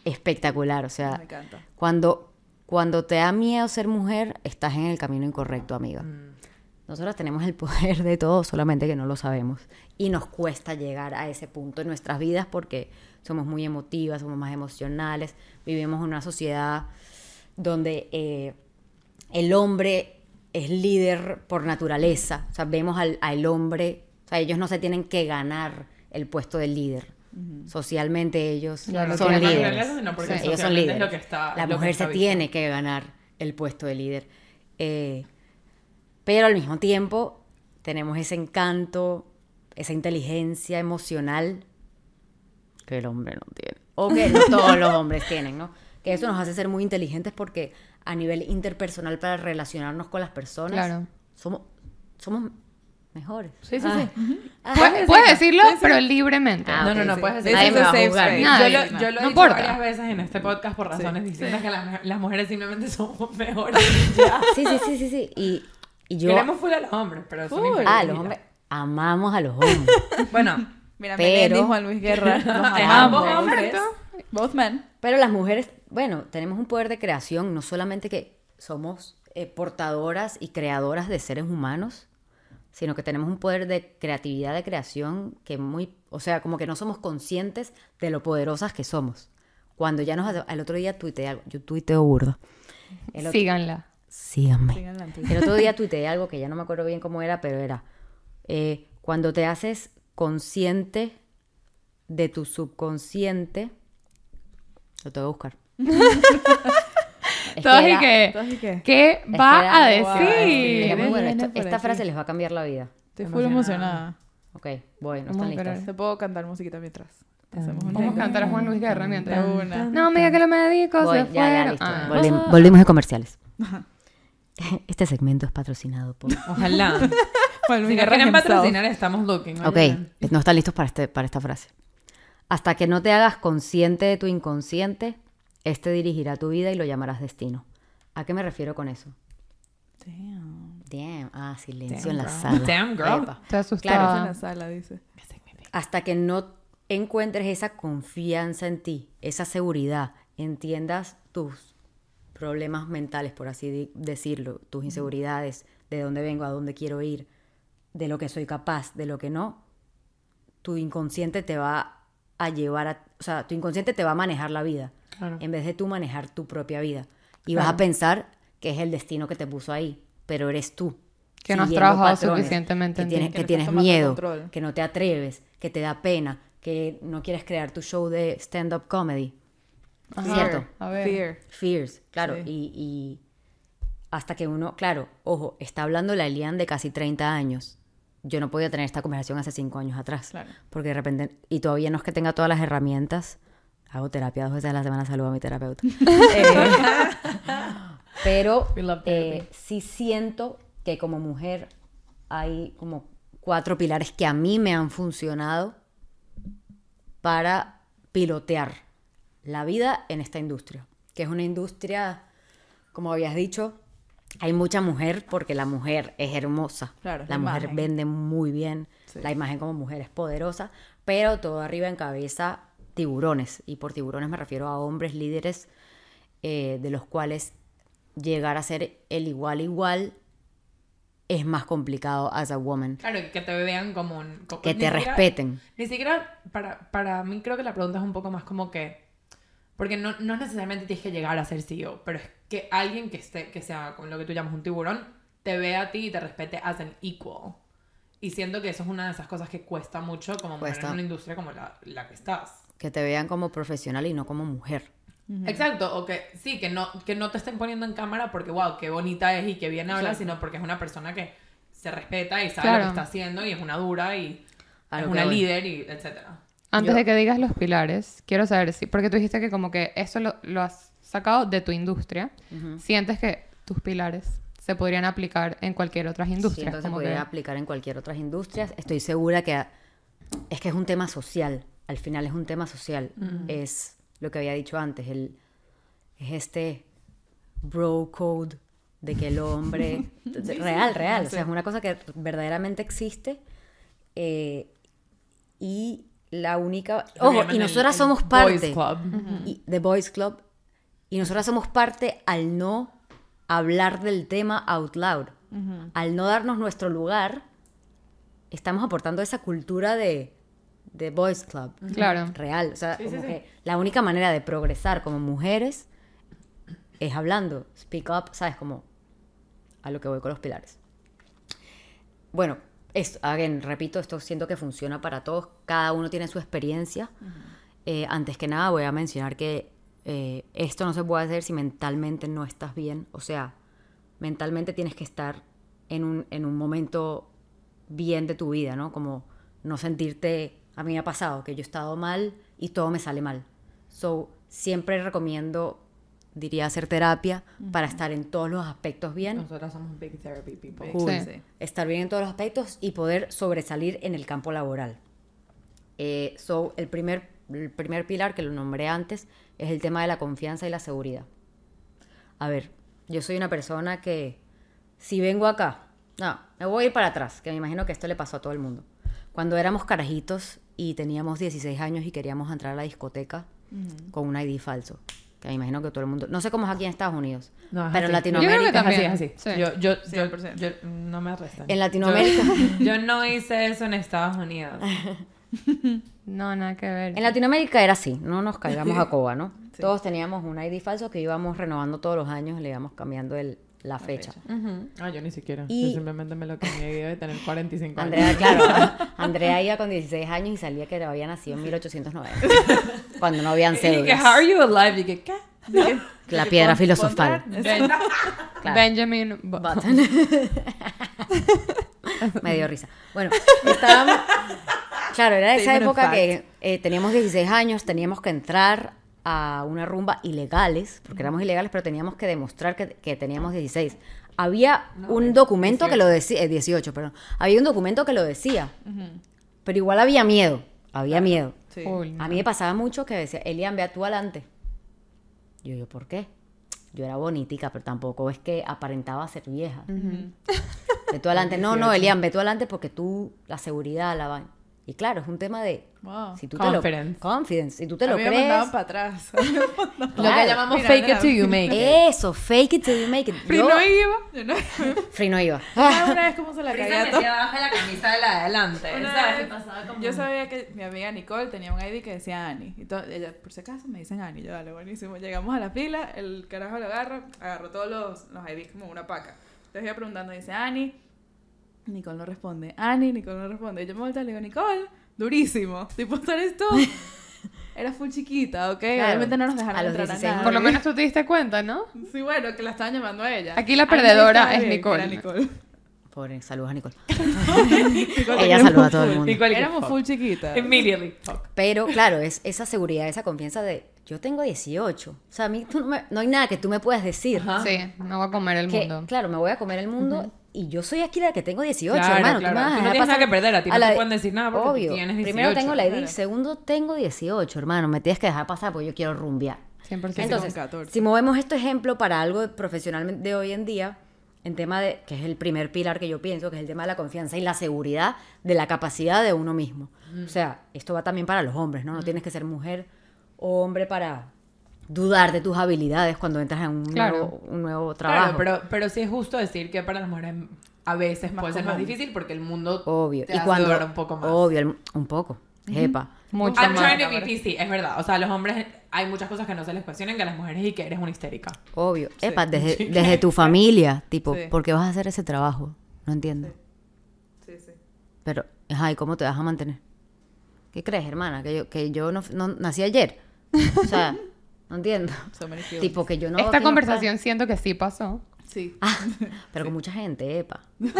espectacular. O sea, Me encanta. cuando, cuando te da miedo ser mujer, estás en el camino incorrecto, amiga. Mm. Nosotras tenemos el poder de todo, solamente que no lo sabemos. Y nos cuesta llegar a ese punto en nuestras vidas porque somos muy emotivas, somos más emocionales, vivimos en una sociedad donde eh, el hombre es líder por naturaleza. O sea, vemos al, al hombre, sea, ellos no se tienen que ganar el puesto de líder. Socialmente ellos son líderes. Naturaleza, sino porque ellos son socialmente líderes. es lo que está- La lo que mujer está se visto. tiene que ganar el puesto de líder. Eh, pero al mismo tiempo tenemos ese encanto, esa inteligencia emocional que el hombre no tiene. O que no todos los hombres tienen, ¿no? Que eso nos hace ser muy inteligentes porque a nivel interpersonal para relacionarnos con las personas Claro. somos, somos mejores. Sí, sí, sí. Ah. Puedes, puedes decirlo, pero libremente. Ah, no, no, no, sí. puedes decir Nadie Nadie me va a safe space. Nadie. yo lo, yo lo he dicho importa. varias veces en este podcast por razones Sí. distintas que las, las mujeres simplemente somos mejores. ya. Sí, sí, sí, sí, sí. Y, y yo... Queremos full a los hombres, pero son Full. infelices Ah, los hombres... Amamos a los hombres. Bueno, Mira, Pero- y Juan Luis Guerra. Nos amamos. hombres. Both men. Pero las mujeres, bueno, tenemos un poder de creación, no solamente que somos eh, portadoras y creadoras de seres humanos, sino que tenemos un poder de creatividad, de creación, que muy, o sea, como que no somos conscientes de lo poderosas que somos. Cuando ya nos... El otro día tuiteé algo, yo tuiteo burdo. El otro- Síganla. Síganme. Adelante. El otro día tuiteé algo que ya no me acuerdo bien cómo era, pero era, eh, cuando te haces consciente de tu subconsciente, lo tengo que buscar. Todos y que... ¿y qué? ¿Qué va a Wow, decir? era muy bueno. Esto- esta frase les va a cambiar la vida. Estoy full Emocionada. Ok, voy, no están a listas. Te puedo cantar musiquita mientras. Hacemos un Vamos a cantar a Juan Luis Guerra mientras. Una. No, amiga, que los médicos Voy, se ya, ya, fueron. listo. Ah. Volvim- volvimos de comerciales. Este segmento es patrocinado por... ojalá. Juan si Luis nos quieren patrocinar, estamos looking. Ok, oye. no están listos para, este, para esta frase. Hasta que no te hagas consciente de tu inconsciente, este dirigirá tu vida y lo llamarás destino. ¿A qué me refiero con eso? Damn. Damn, ah, silencio Damn, en la girl. sala. Damn, girl. Epa. Eso asustada. en la sala, dice. Hasta que no encuentres esa confianza en ti, esa seguridad, entiendas tus problemas mentales, por así decirlo, tus inseguridades, de dónde vengo, a dónde quiero ir, de lo que soy capaz, de lo que no, tu inconsciente te va a llevar a, o sea, tu inconsciente te va a manejar la vida, Claro. en vez de tú manejar tu propia vida. Y vas a pensar que es el destino que te puso ahí, pero eres tú. Que no has trabajado patrones, suficientemente que en ti. tienes, Que que tienes miedo, control. que no te atreves, que te da pena, que no quieres crear tu show de stand-up comedy. Ajá. ¿Cierto? A ver. Fear. Fears, claro. Sí. Y, y hasta que uno, claro, ojo, está hablando la Elian de casi 30 años. Yo no podía tener esta conversación hace 5 años atrás. Claro. Porque de repente, y todavía no es que tenga todas las herramientas. Hago terapia dos veces a la semana, saludo a mi terapeuta. Eh, pero eh, sí siento que como mujer hay como cuatro pilares que a mí me han funcionado para pilotear la vida en esta industria, que es una industria, como habías dicho, hay mucha mujer porque la mujer es hermosa, Claro, la la mujer vende muy bien, Sí. la imagen como mujer es poderosa, pero todo arriba en cabeza tiburones, y por tiburones me refiero a hombres líderes eh, de los cuales llegar a ser el igual igual es más complicado as a woman. Claro, que te vean como un... co- Que te siquiera- respeten. Ni siquiera, para, para mí creo que la pregunta es un poco más como que... Porque no, no necesariamente tienes que llegar a ser CEO, pero es que alguien que, esté, que sea con lo que tú llamas un tiburón, te vea a ti y te respete as an equal. Y siento que eso es una de esas cosas que cuesta mucho como mujer en una industria como la, la que estás. Que te vean como profesional y no como mujer. Exacto, o que sí, que no, que no te estén poniendo en cámara porque, wow, qué bonita es y qué bien habla, sino porque es una persona que se respeta y sabe Claro. lo que está haciendo y es una dura y A es que una voy. líder y etcétera. Antes Yo- de que digas los pilares, quiero saber si, porque tú dijiste que como que eso lo, lo has sacado de tu industria, sientes que tus pilares se podrían aplicar en cualquier otra industria. Siento que se como podría que- aplicar en cualquier otra industria. Estoy segura que es que es un tema social. Al final es un tema social. Es lo que había dicho antes. El, es este bro code de que el hombre... real, real. O sea, es una cosa que verdaderamente existe. eh, y la única... Ojo, y nosotras el somos Boys parte. Club. y The Boys Club. Y nosotras somos parte al no hablar del tema out loud. Al no darnos nuestro lugar, estamos aportando esa cultura de, de Boys Club. Claro. Real. O sea, Sí, como sí. que la única manera de progresar como mujeres es hablando. Speak up, ¿sabes? Como a lo que voy con los pilares. Bueno, esto, again, repito, esto siento que funciona para todos. Cada uno tiene su experiencia. Eh, antes que nada, voy a mencionar que eh, esto no se puede hacer si mentalmente no estás bien. O sea, mentalmente tienes que estar en un, en un momento bien de tu vida, ¿no? Como no sentirte... A mí me ha pasado que yo he estado mal y todo me sale mal. So, siempre recomiendo, diría, hacer terapia para estar en todos los aspectos bien. Nosotras somos big therapy people. Cool. Sí. Estar bien en todos los aspectos y poder sobresalir en el campo laboral. Eh, so, el, primer, el primer pilar que lo nombré antes es el tema de la confianza y la seguridad. A ver, yo soy una persona que si vengo acá, no, me voy a ir para atrás, que me imagino que esto le pasó a todo el mundo. Cuando éramos carajitos y teníamos 16 años y queríamos entrar a la discoteca con un ID falso, que me imagino que todo el mundo, no sé cómo es aquí en Estados Unidos, No, es pero en así. Yo Latinoamérica... creo que Es así, también. es así. Sí. Yo, yo, yo, 100%. yo- no me arrestan. En Latinoamérica. Yo, yo no hice eso en Estados Unidos. No, nada que ver. En Latinoamérica era así, no nos caigamos a coba, ¿no? Todos teníamos un ID falso que íbamos renovando todos los años, le íbamos cambiando el- la fecha. Ah, yo ni siquiera. Y- Yo simplemente me lo cambié de tener 45 años. Andrea, claro, Andrea iba con 16 años y salía que había nacido en 1890, cuando no habían Y que, cédulas. how are you alive? Y que, ¿qué? La piedra filosofal. Ben- Claro. Benjamin Button. Me dio risa. Bueno, estábamos... Claro, era esa época que eh, teníamos 16 años, teníamos que entrar a una rumba ilegales, porque éramos ilegales, pero teníamos que demostrar que, que teníamos 16. Había un documento que lo decía, eh, 18, perdón. Había un documento que lo decía, pero igual había miedo, había miedo. Sí. Uy, A mí me pasaba mucho que decía, Elian, ve tú adelante. Yo, yo, ¿por qué? Yo era bonitica, pero tampoco es que aparentaba ser vieja. Ve tú adelante. No, no, Elian, ve tú adelante porque tú, la seguridad, la vaina. Y claro, es un tema de Wow. Si tú te lo, Confidence. confidence. Si tú te A lo mí me crees. mandaban para atrás. Lo que Claro. llamamos Mira, fake mira. it till you make it. Eso, fake it till you make it. Free Yo- no iba. Yo no Free no iba. ¿Sabes una vez cómo se la Frisa cagué a todo? abajo la camisa de la de adelante. Vez, como- Yo sabía que mi amiga Nicole tenía un ID que decía Ani. Y to- ella, por si acaso, me dicen Ani. Yo, dale, buenísimo. Llegamos a la fila, el carajo lo agarra, agarró todos los, los IDs como una paca. Entonces iba preguntando, dice Ani. Nicole no responde. Ani, Nicole no responde. Y yo me volteo y le digo, Nicole, durísimo. Tipo, ¿tú eres tú? Era full chiquita, ¿ok? Claro. Obviamente no nos dejaron A los entrar 16 a nadie. Por lo menos tú te diste cuenta, ¿no? Sí, bueno, que la estaban llamando a ella. Aquí la perdedora es bien, Nicole. Era Nicole. Pobre, saludos a Nicole. Nicole Ella saluda a todo el mundo. Nicole Éramos full chiquitas. Immediately. Pero claro, es esa seguridad, esa confianza de yo tengo 18. O sea, a mí tú no, me- no hay nada que tú me puedas decir. Ajá. Sí, me voy a comer el Que, mundo. claro, me voy a comer el mundo y yo soy aquí la que tengo 18, Claro, hermano. claro. Tú, me vas a Tú no tienes nada que perder, a ti no te la- pueden decir nada porque tú Obvio. tienes Primero 18, tengo la ID, claro. segundo tengo 18, hermano. Me tienes que dejar pasar porque yo quiero rumbear. 100%. Entonces, con 14. si movemos este ejemplo para algo profesional de hoy en día, en tema de, que es el primer pilar que yo pienso, que es el tema de la confianza y la seguridad de la capacidad de uno mismo. O sea, esto va también para los hombres, ¿no? No tienes que ser mujer o hombre para dudar de tus habilidades cuando entras en un, Claro. nuevo, un nuevo trabajo. Claro, pero, pero sí es justo decir que para las mujeres a veces Más puede ser más difícil porque el mundo Obvio. te Y hace cuando, dudar un poco más. Obvio, el- un poco. Jepa. Mucho I'm más. trying to be PC, es verdad. O sea, a los hombres hay muchas cosas que no se les cuestionan que a las mujeres y que eres una histérica. Obvio. Epa, desde, desde tu familia, tipo, Sí. ¿por qué vas a hacer ese trabajo? No entiendo. Sí, sí. Pero, ajá, ¿y cómo te vas a mantener? ¿Qué crees, hermana? ¿Que yo, que yo no, no nací ayer? O sea, no entiendo. Tipo que yo no... Esta no- conversación siento que sí pasó. Sí. Ah, pero con mucha gente, epa.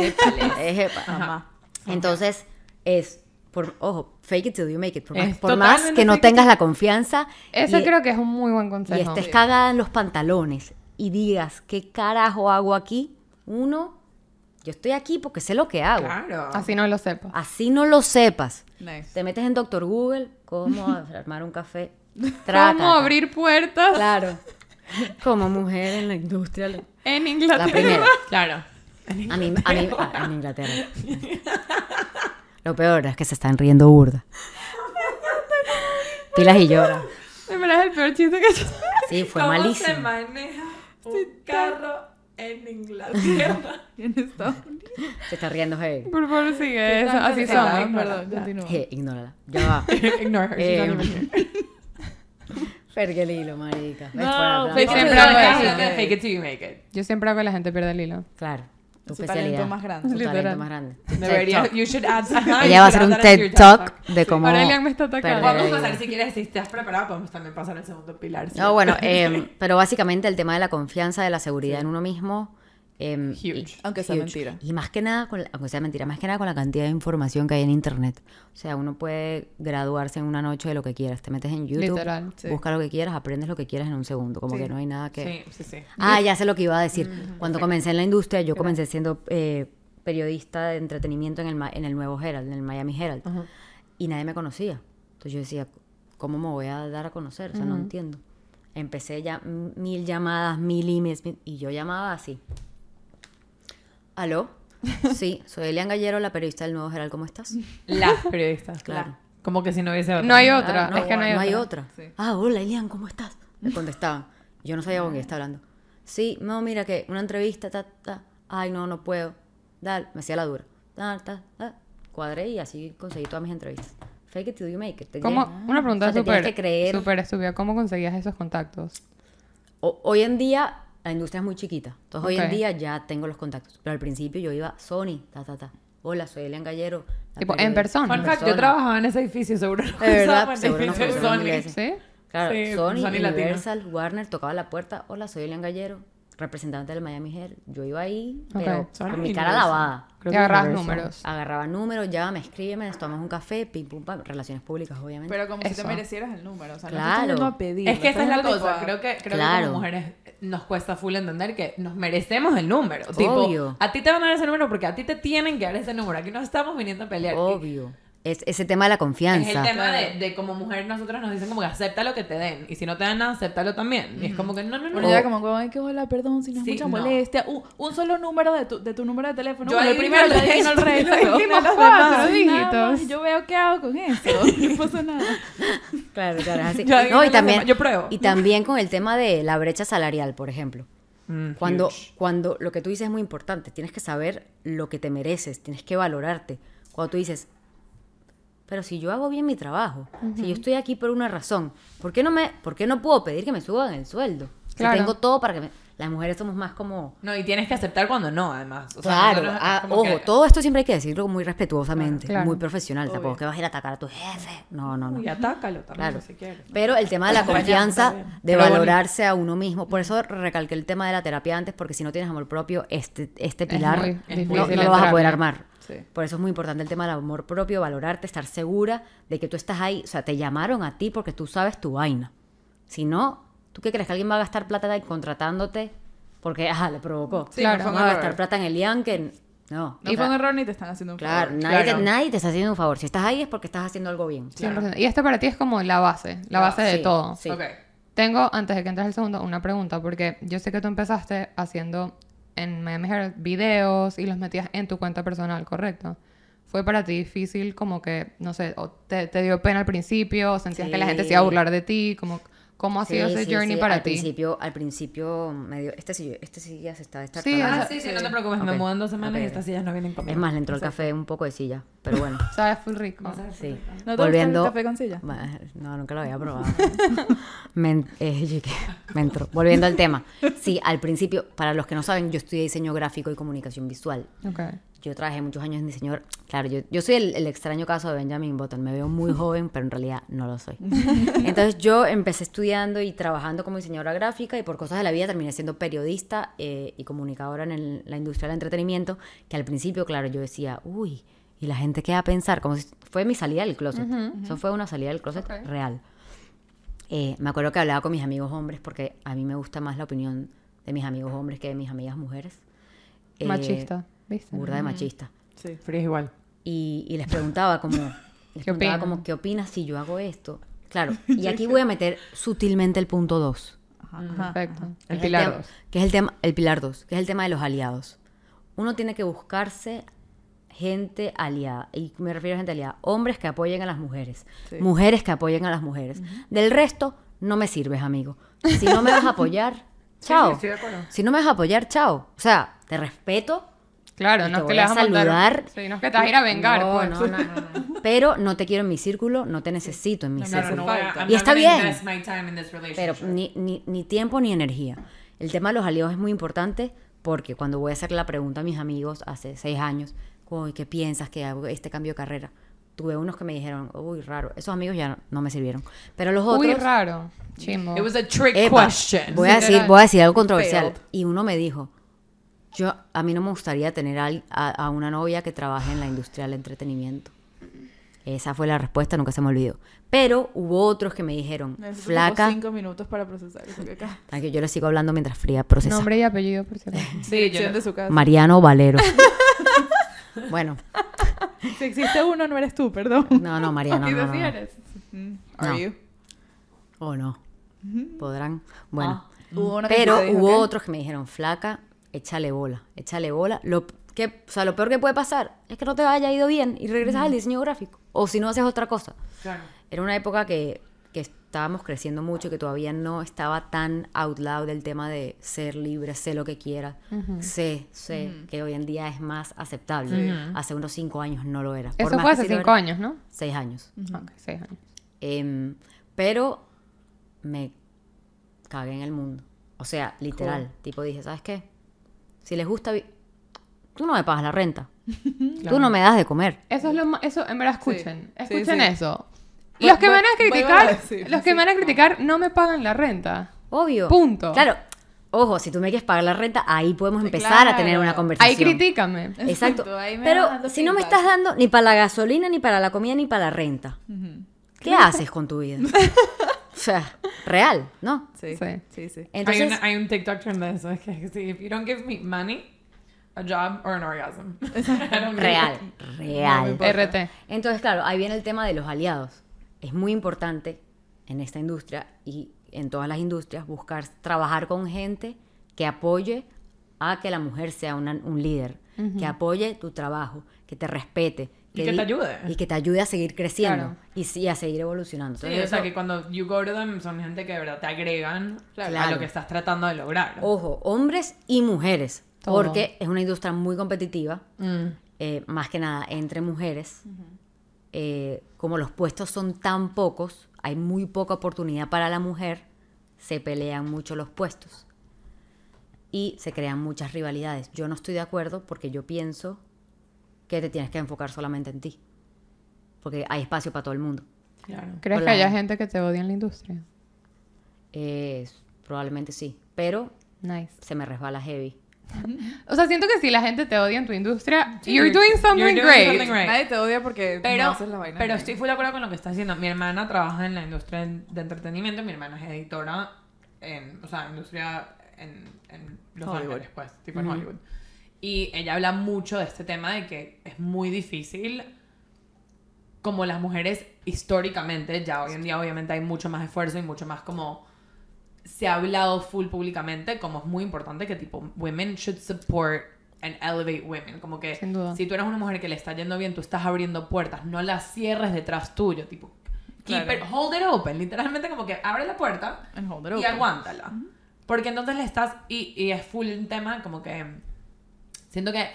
Es epa. Entonces, es, por, ojo, fake it till you make it. Por, más- por que no tengas la confianza Ese y, creo que es un muy buen y consejo. estés cagada en los pantalones y digas, ¿qué carajo hago aquí? Uno, yo estoy aquí porque sé lo que hago. Claro. Así no lo sepa. Así no lo sepas. Nice. Te metes en Doctor Google, cómo armar un café. Trácata. ¿Cómo abrir puertas Claro. Como mujer en la industria. La en Inglaterra? primera. Claro. A mí, a mí, ah, en Inglaterra. Lo peor es que se están riendo burda. Pilas y llora. De verdad es el peor chiste que yo... Sí, fue ¿Cómo se malísimo. maneja un carro en Inglaterra? En Estados Unidos. Se está riendo, hey. Por favor, sigue eso. Así son. Perdón, continúa. Hey, ignórala. Ya va. Ignore her. Eh. Pergue el hilo, marica. No, it Siempre hago Fake it. till you make it. Yo siempre hago que la gente pierda el hilo. Claro. Tu Su especialidad. talento más grande. Tu Literal. talento más grande. Debería, you should add, ajá, Ella va a hacer un TED Talk de cómo... Aurelian me está atacando. Vamos a pasar, si quieres, si estás preparada, podemos también pasar al segundo pilar. sí. No, bueno, eh, pero básicamente el tema de la confianza, de la seguridad en uno mismo. Eh, Huge. y- Aunque sea huge. mentira. Y más que nada, con la- aunque sea mentira, más que nada con la cantidad de información que hay en internet. O sea, uno puede graduarse en una noche de lo que quieras. Te metes en YouTube, Literal, sí. busca lo que quieras, aprendes lo que quieras en un segundo. Como Sí. que no hay nada que. Sí, sí, sí. Ah, ya sé lo que iba a decir. Cuando comencé en la industria, yo comencé siendo eh, periodista de entretenimiento en el, en el Nuevo Herald, en el Miami Herald. Y nadie me conocía. Entonces yo decía, ¿cómo me voy a dar a conocer? O sea, no entiendo. Empecé ya mil llamadas, mil emails, mil- y yo llamaba así. ¿Aló? Sí, soy Elian Gallero, la periodista del Nuevo Herald. ¿Cómo estás? Las periodistas. Claro. Como que si no hubiese otra. No hay otra. Ah, es que no hay otra. otra. Sí. Ah, hola Elian, ¿cómo estás? Me contestaban. Yo no sabía con quién estaba hablando. Sí, no, mira que una entrevista, ta, ta. Ay, no, no puedo. Dale, me hacía la dura. Ta, ta, ta. Cuadré y así conseguí todas mis entrevistas. Fake it till you make it. Te ¿Cómo? crees. Una pregunta O sea, súper que creer. súper estúpida. ¿Cómo conseguías esos contactos? O- hoy en día la industria es muy chiquita. Entonces hoy en día ya tengo los contactos. Pero al principio yo iba, Sony, ta, ta, ta. Hola, soy Elian Gallero. Tipo, en periodista". persona. Fact, yo trabajaba en ese edificio, seguro. no De verdad, seguro no Sony. ¿Sí? Claro, Sí, Sony, Sony Latino. Universal, Warner tocaba la puerta. Hola, soy Elian Gallero, representante del Miami Herald. Yo iba ahí, pero con mi cara lavada. Creo Y que Universal. números. Agarraba números, llámame, escríbeme, nos tomamos un café, pim, pum, pam. Relaciones públicas, obviamente. Pero como si te merecieras el número. O sea, no Claro. yendo a pedir. Es que esta es la cosa. tipo a- Creo que, creo que Claro. como mujeres nos cuesta full entender que nos merecemos el número. Tipo, Obvio. a ti te van a dar ese número porque a ti te tienen que dar ese número. Aquí no estamos viniendo a pelear. Y Obvio. Es ese tema de la Es confianza. el tema de, de como mujer nosotros nos dicen como que acepta lo que te den. Y si no te dan nada, acéptalo también. Y es como que no, no, no. Bueno, ya como, ay, que hola, perdón, si no es Sí, mucha no. molestia. Un, un solo número de tu, de tu número de teléfono. Yo Bueno, el primero, el ya adivino el resto. Yo adivino De los cuatro dígitos. Yo veo qué hago con eso. No pasa nada. Claro, claro, es así. Yo No, y también. Yo pruebo. y también con el tema de la brecha salarial, por ejemplo. Mm, Cuando, huge. cuando lo que tú dices es muy importante, tienes que saber lo que te mereces, tienes que valorarte. Cuando tú dices, pero si yo hago bien mi trabajo, si yo estoy aquí por una razón, ¿por qué no, me, por qué no puedo pedir que me suban el sueldo? Si Claro. tengo todo para que me... Las mujeres somos más como... No, y tienes que aceptar cuando no, además. O sea, Claro, nosotros ah, ojo, que- todo esto siempre hay que decirlo muy respetuosamente, Claro. muy profesional. Obvio. Tampoco que vas a ir a atacar a tu jefe. No, no, no. Y atácalo también Claro. si quieres. Pero el tema de la confianza, de Pero valorarse a uno mismo. Por eso recalqué el tema de la terapia antes, porque si no tienes amor propio, este, este Es pilar muy es no, lo vas a poder armar. Sí. Por eso es muy importante el tema del amor propio, valorarte, estar segura de que tú estás ahí. O sea, te llamaron a ti porque tú sabes tu vaina. Si no, ¿tú qué crees que alguien va a gastar plata ahí contratándote? Porque, ajá, le provocó. Sí, Claro. no va a gastar plata en el IAN que... No. No O fue un error ni te están haciendo un Claro, favor. nadie, Claro. Te, nadie te está haciendo un favor. Si estás ahí es porque estás haciendo algo bien. 100%. Y esto para ti es como la base, la base de Sí, todo. sí. Ok. Tengo, antes de que entres el segundo, una pregunta, porque yo sé que tú empezaste haciendo en Miami Herald videos y los metías en tu cuenta personal, ¿correcto? ¿Fue para ti difícil como que, no sé, o te, te dio pena al principio, o sentías que la gente se iba a burlar de ti? Como, ¿Cómo ha sido Sí, ese sí, journey sí, para al ti? Principio, al principio me dio... Este sí, este sí ya se está Sí, destartalando. Ah, sí, sí, no te preocupes. Me Ok. mudan dos semanas Ok, y estas sillas no vienen conmigo. Es más, le entró el café un poco de silla, pero bueno. Sabes, full rico. Sí. ¿No te Volviendo... gusta el café con silla? No, nunca lo había probado. me, eh, me entró. Volviendo al tema. Sí, al principio, para los que no saben, yo estudié diseño gráfico y comunicación visual. Ok. Yo trabajé muchos años en diseño. Claro, yo, yo soy el, el extraño caso de Benjamin Button. Me veo muy joven, pero en realidad no lo soy. Entonces yo empecé estudiando y trabajando como diseñadora gráfica y por cosas de la vida terminé siendo periodista eh, y comunicadora en el- la industria del entretenimiento, que al principio, claro, yo decía, uy, y la gente qué va a pensar, como si fue mi salida del closet. Eso fue una salida del closet Ok. real. Eh, me acuerdo que hablaba con mis amigos hombres porque a mí me gusta más la opinión de mis amigos hombres que de mis amigas mujeres. Eh, Machista, ¿viste? Burda de machista. Sí. Mm. Frío es igual. Y, y les preguntaba como, les ¿Qué preguntaba como, ¿qué opinas si yo hago esto? Claro, y aquí voy a meter sutilmente el punto 2. Ajá. Perfecto. El es pilar tema- 2. Que es el tema, el pilar 2, que es el tema de los aliados. Uno tiene que buscarse gente aliada, y me refiero a gente aliada, hombres que apoyen a las mujeres, Sí. mujeres que apoyen a las mujeres. Del resto, no me sirves, amigo. Si no me vas a apoyar, chao. estoy de acuerdo. Si no me vas a apoyar, chao. O sea, te respeto, Claro, no te es que voy le a vas a saludar. Sí, no es que te vas a ir a vengar, No, pues. no, no, no, no. Pero no te quiero en mi círculo, no te necesito en mi círculo. Y está bien. invest my time in this Pero relationship. ni, ni, ni tiempo ni energía. El tema de los aliados es muy importante porque cuando voy a hacer la pregunta a mis amigos hace seis años, uy, ¿qué piensas que hago este cambio de carrera? Tuve unos que me dijeron, uy, raro. Esos amigos ya no, no me sirvieron. Pero los otros... Muy raro. Chimbo. It was a trick Epa, question. voy a decir, voy a decir algo controversial. Failed. Y uno me dijo, yo a mí no me gustaría tener a, a una novia que trabaje en la industria del entretenimiento. Esa fue la respuesta, nunca se me olvidó. Pero hubo otros que me dijeron, Necesito flaca, cinco minutos para procesar eso que acá. Yo le sigo hablando mientras fría procesa. Nombre y apellido, por si acaso. Sí, yo de su casa. Mariano Valero. bueno, Si existe uno, no eres tú, perdón. no, no, Mariano, ¿Y no, tú no, eres? Mm, Are No. you? O no. Podrán. Bueno. Hubo que Pero dijo hubo otros que me dijeron, flaca, échale bola, échale bola. Lo, que, o sea, lo peor que puede pasar es que no te haya ido bien y regresas al diseño gráfico. O si no haces otra cosa. Claro. Era una época que, que estábamos creciendo mucho y que todavía no estaba tan out loud el tema de ser libre, sé lo que quieras. Sé, sé que hoy en día es más aceptable. Hace unos cinco años no lo era. Por Eso más fue hace cinco era. años, ¿no? Seis años. Ok, seis años. Em, pero me cagué en el mundo. O sea, literal. Tipo dije, ¿sabes qué? Si les gusta... vi- Tú no me pagas la renta. Tú no me das de comer. Eso es lo más, eso, en verdad, escuchen. Sí, Escuchen sí. eso. Voy- Los que me van a criticar, decir, los que sí. me van a criticar no me pagan la renta. Obvio. Punto. Claro. Ojo, si tú me quieres pagar la renta, ahí podemos empezar a tener claro. una conversación. Ahí critícame. Exacto. Exacto, ahí me Pero dando si no me feedback. estás dando ni para la gasolina, ni para la comida, ni para la renta, ¿qué haces con tu vida? o sea, real, ¿no? Sí, Sí. sí, sí. hay, Entonces, una- hay un TikTok trend de eso. Es que si if you don't give me money, a job or an orgasm. Real, real. RT. Entonces, claro, ahí viene el tema de los aliados. Es muy importante en esta industria y en todas las industrias buscar trabajar con gente que apoye a que la mujer sea una- un líder, que apoye tu trabajo, que te respete. Y que te ayude. Y que te ayude a seguir creciendo Claro. y, a seguir evolucionando. Sí, Entonces, o sea, eso- que cuando you go to them son gente que de verdad te agregan a lo que estás tratando de lograr. Ojo, hombres y mujeres, Todo. porque es una industria muy competitiva, Mm. eh, más que nada entre mujeres. Eh, como los puestos son tan pocos, hay muy poca oportunidad para la mujer, se pelean mucho los puestos y se crean muchas rivalidades. Yo no estoy de acuerdo porque yo pienso que te tienes que enfocar solamente en ti, porque hay espacio para todo el mundo. Claro. ¿Crees Hola. que haya gente que te odia en la industria? Eh, probablemente sí, pero Nice. se me resbala heavy. O sea, siento que si la gente te odia en tu industria, Sí, you're doing something you're doing great. something great. Nadie te odia porque Pero, no haces la vaina. pero bien. estoy full de acuerdo con lo que estás diciendo. Mi hermana trabaja en la industria de entretenimiento. Mi hermana es editora en, o sea, industria en, en Los Hollywood. Ángeles, pues, tipo en Hollywood. Y ella habla mucho de este tema de que es muy difícil, como las mujeres históricamente, ya hoy en día obviamente hay mucho más esfuerzo y mucho más como se ha hablado full públicamente, como es muy importante que tipo, women should support and elevate women. Como que Sin duda. si tú eres una mujer que le está yendo bien, tú estás abriendo puertas, no las cierres detrás tuyo, tipo, keep Claro. it, hold it open, literalmente como que abre la puerta And hold it y open. aguántala. Porque entonces le estás, y, y es full un tema como que, siento que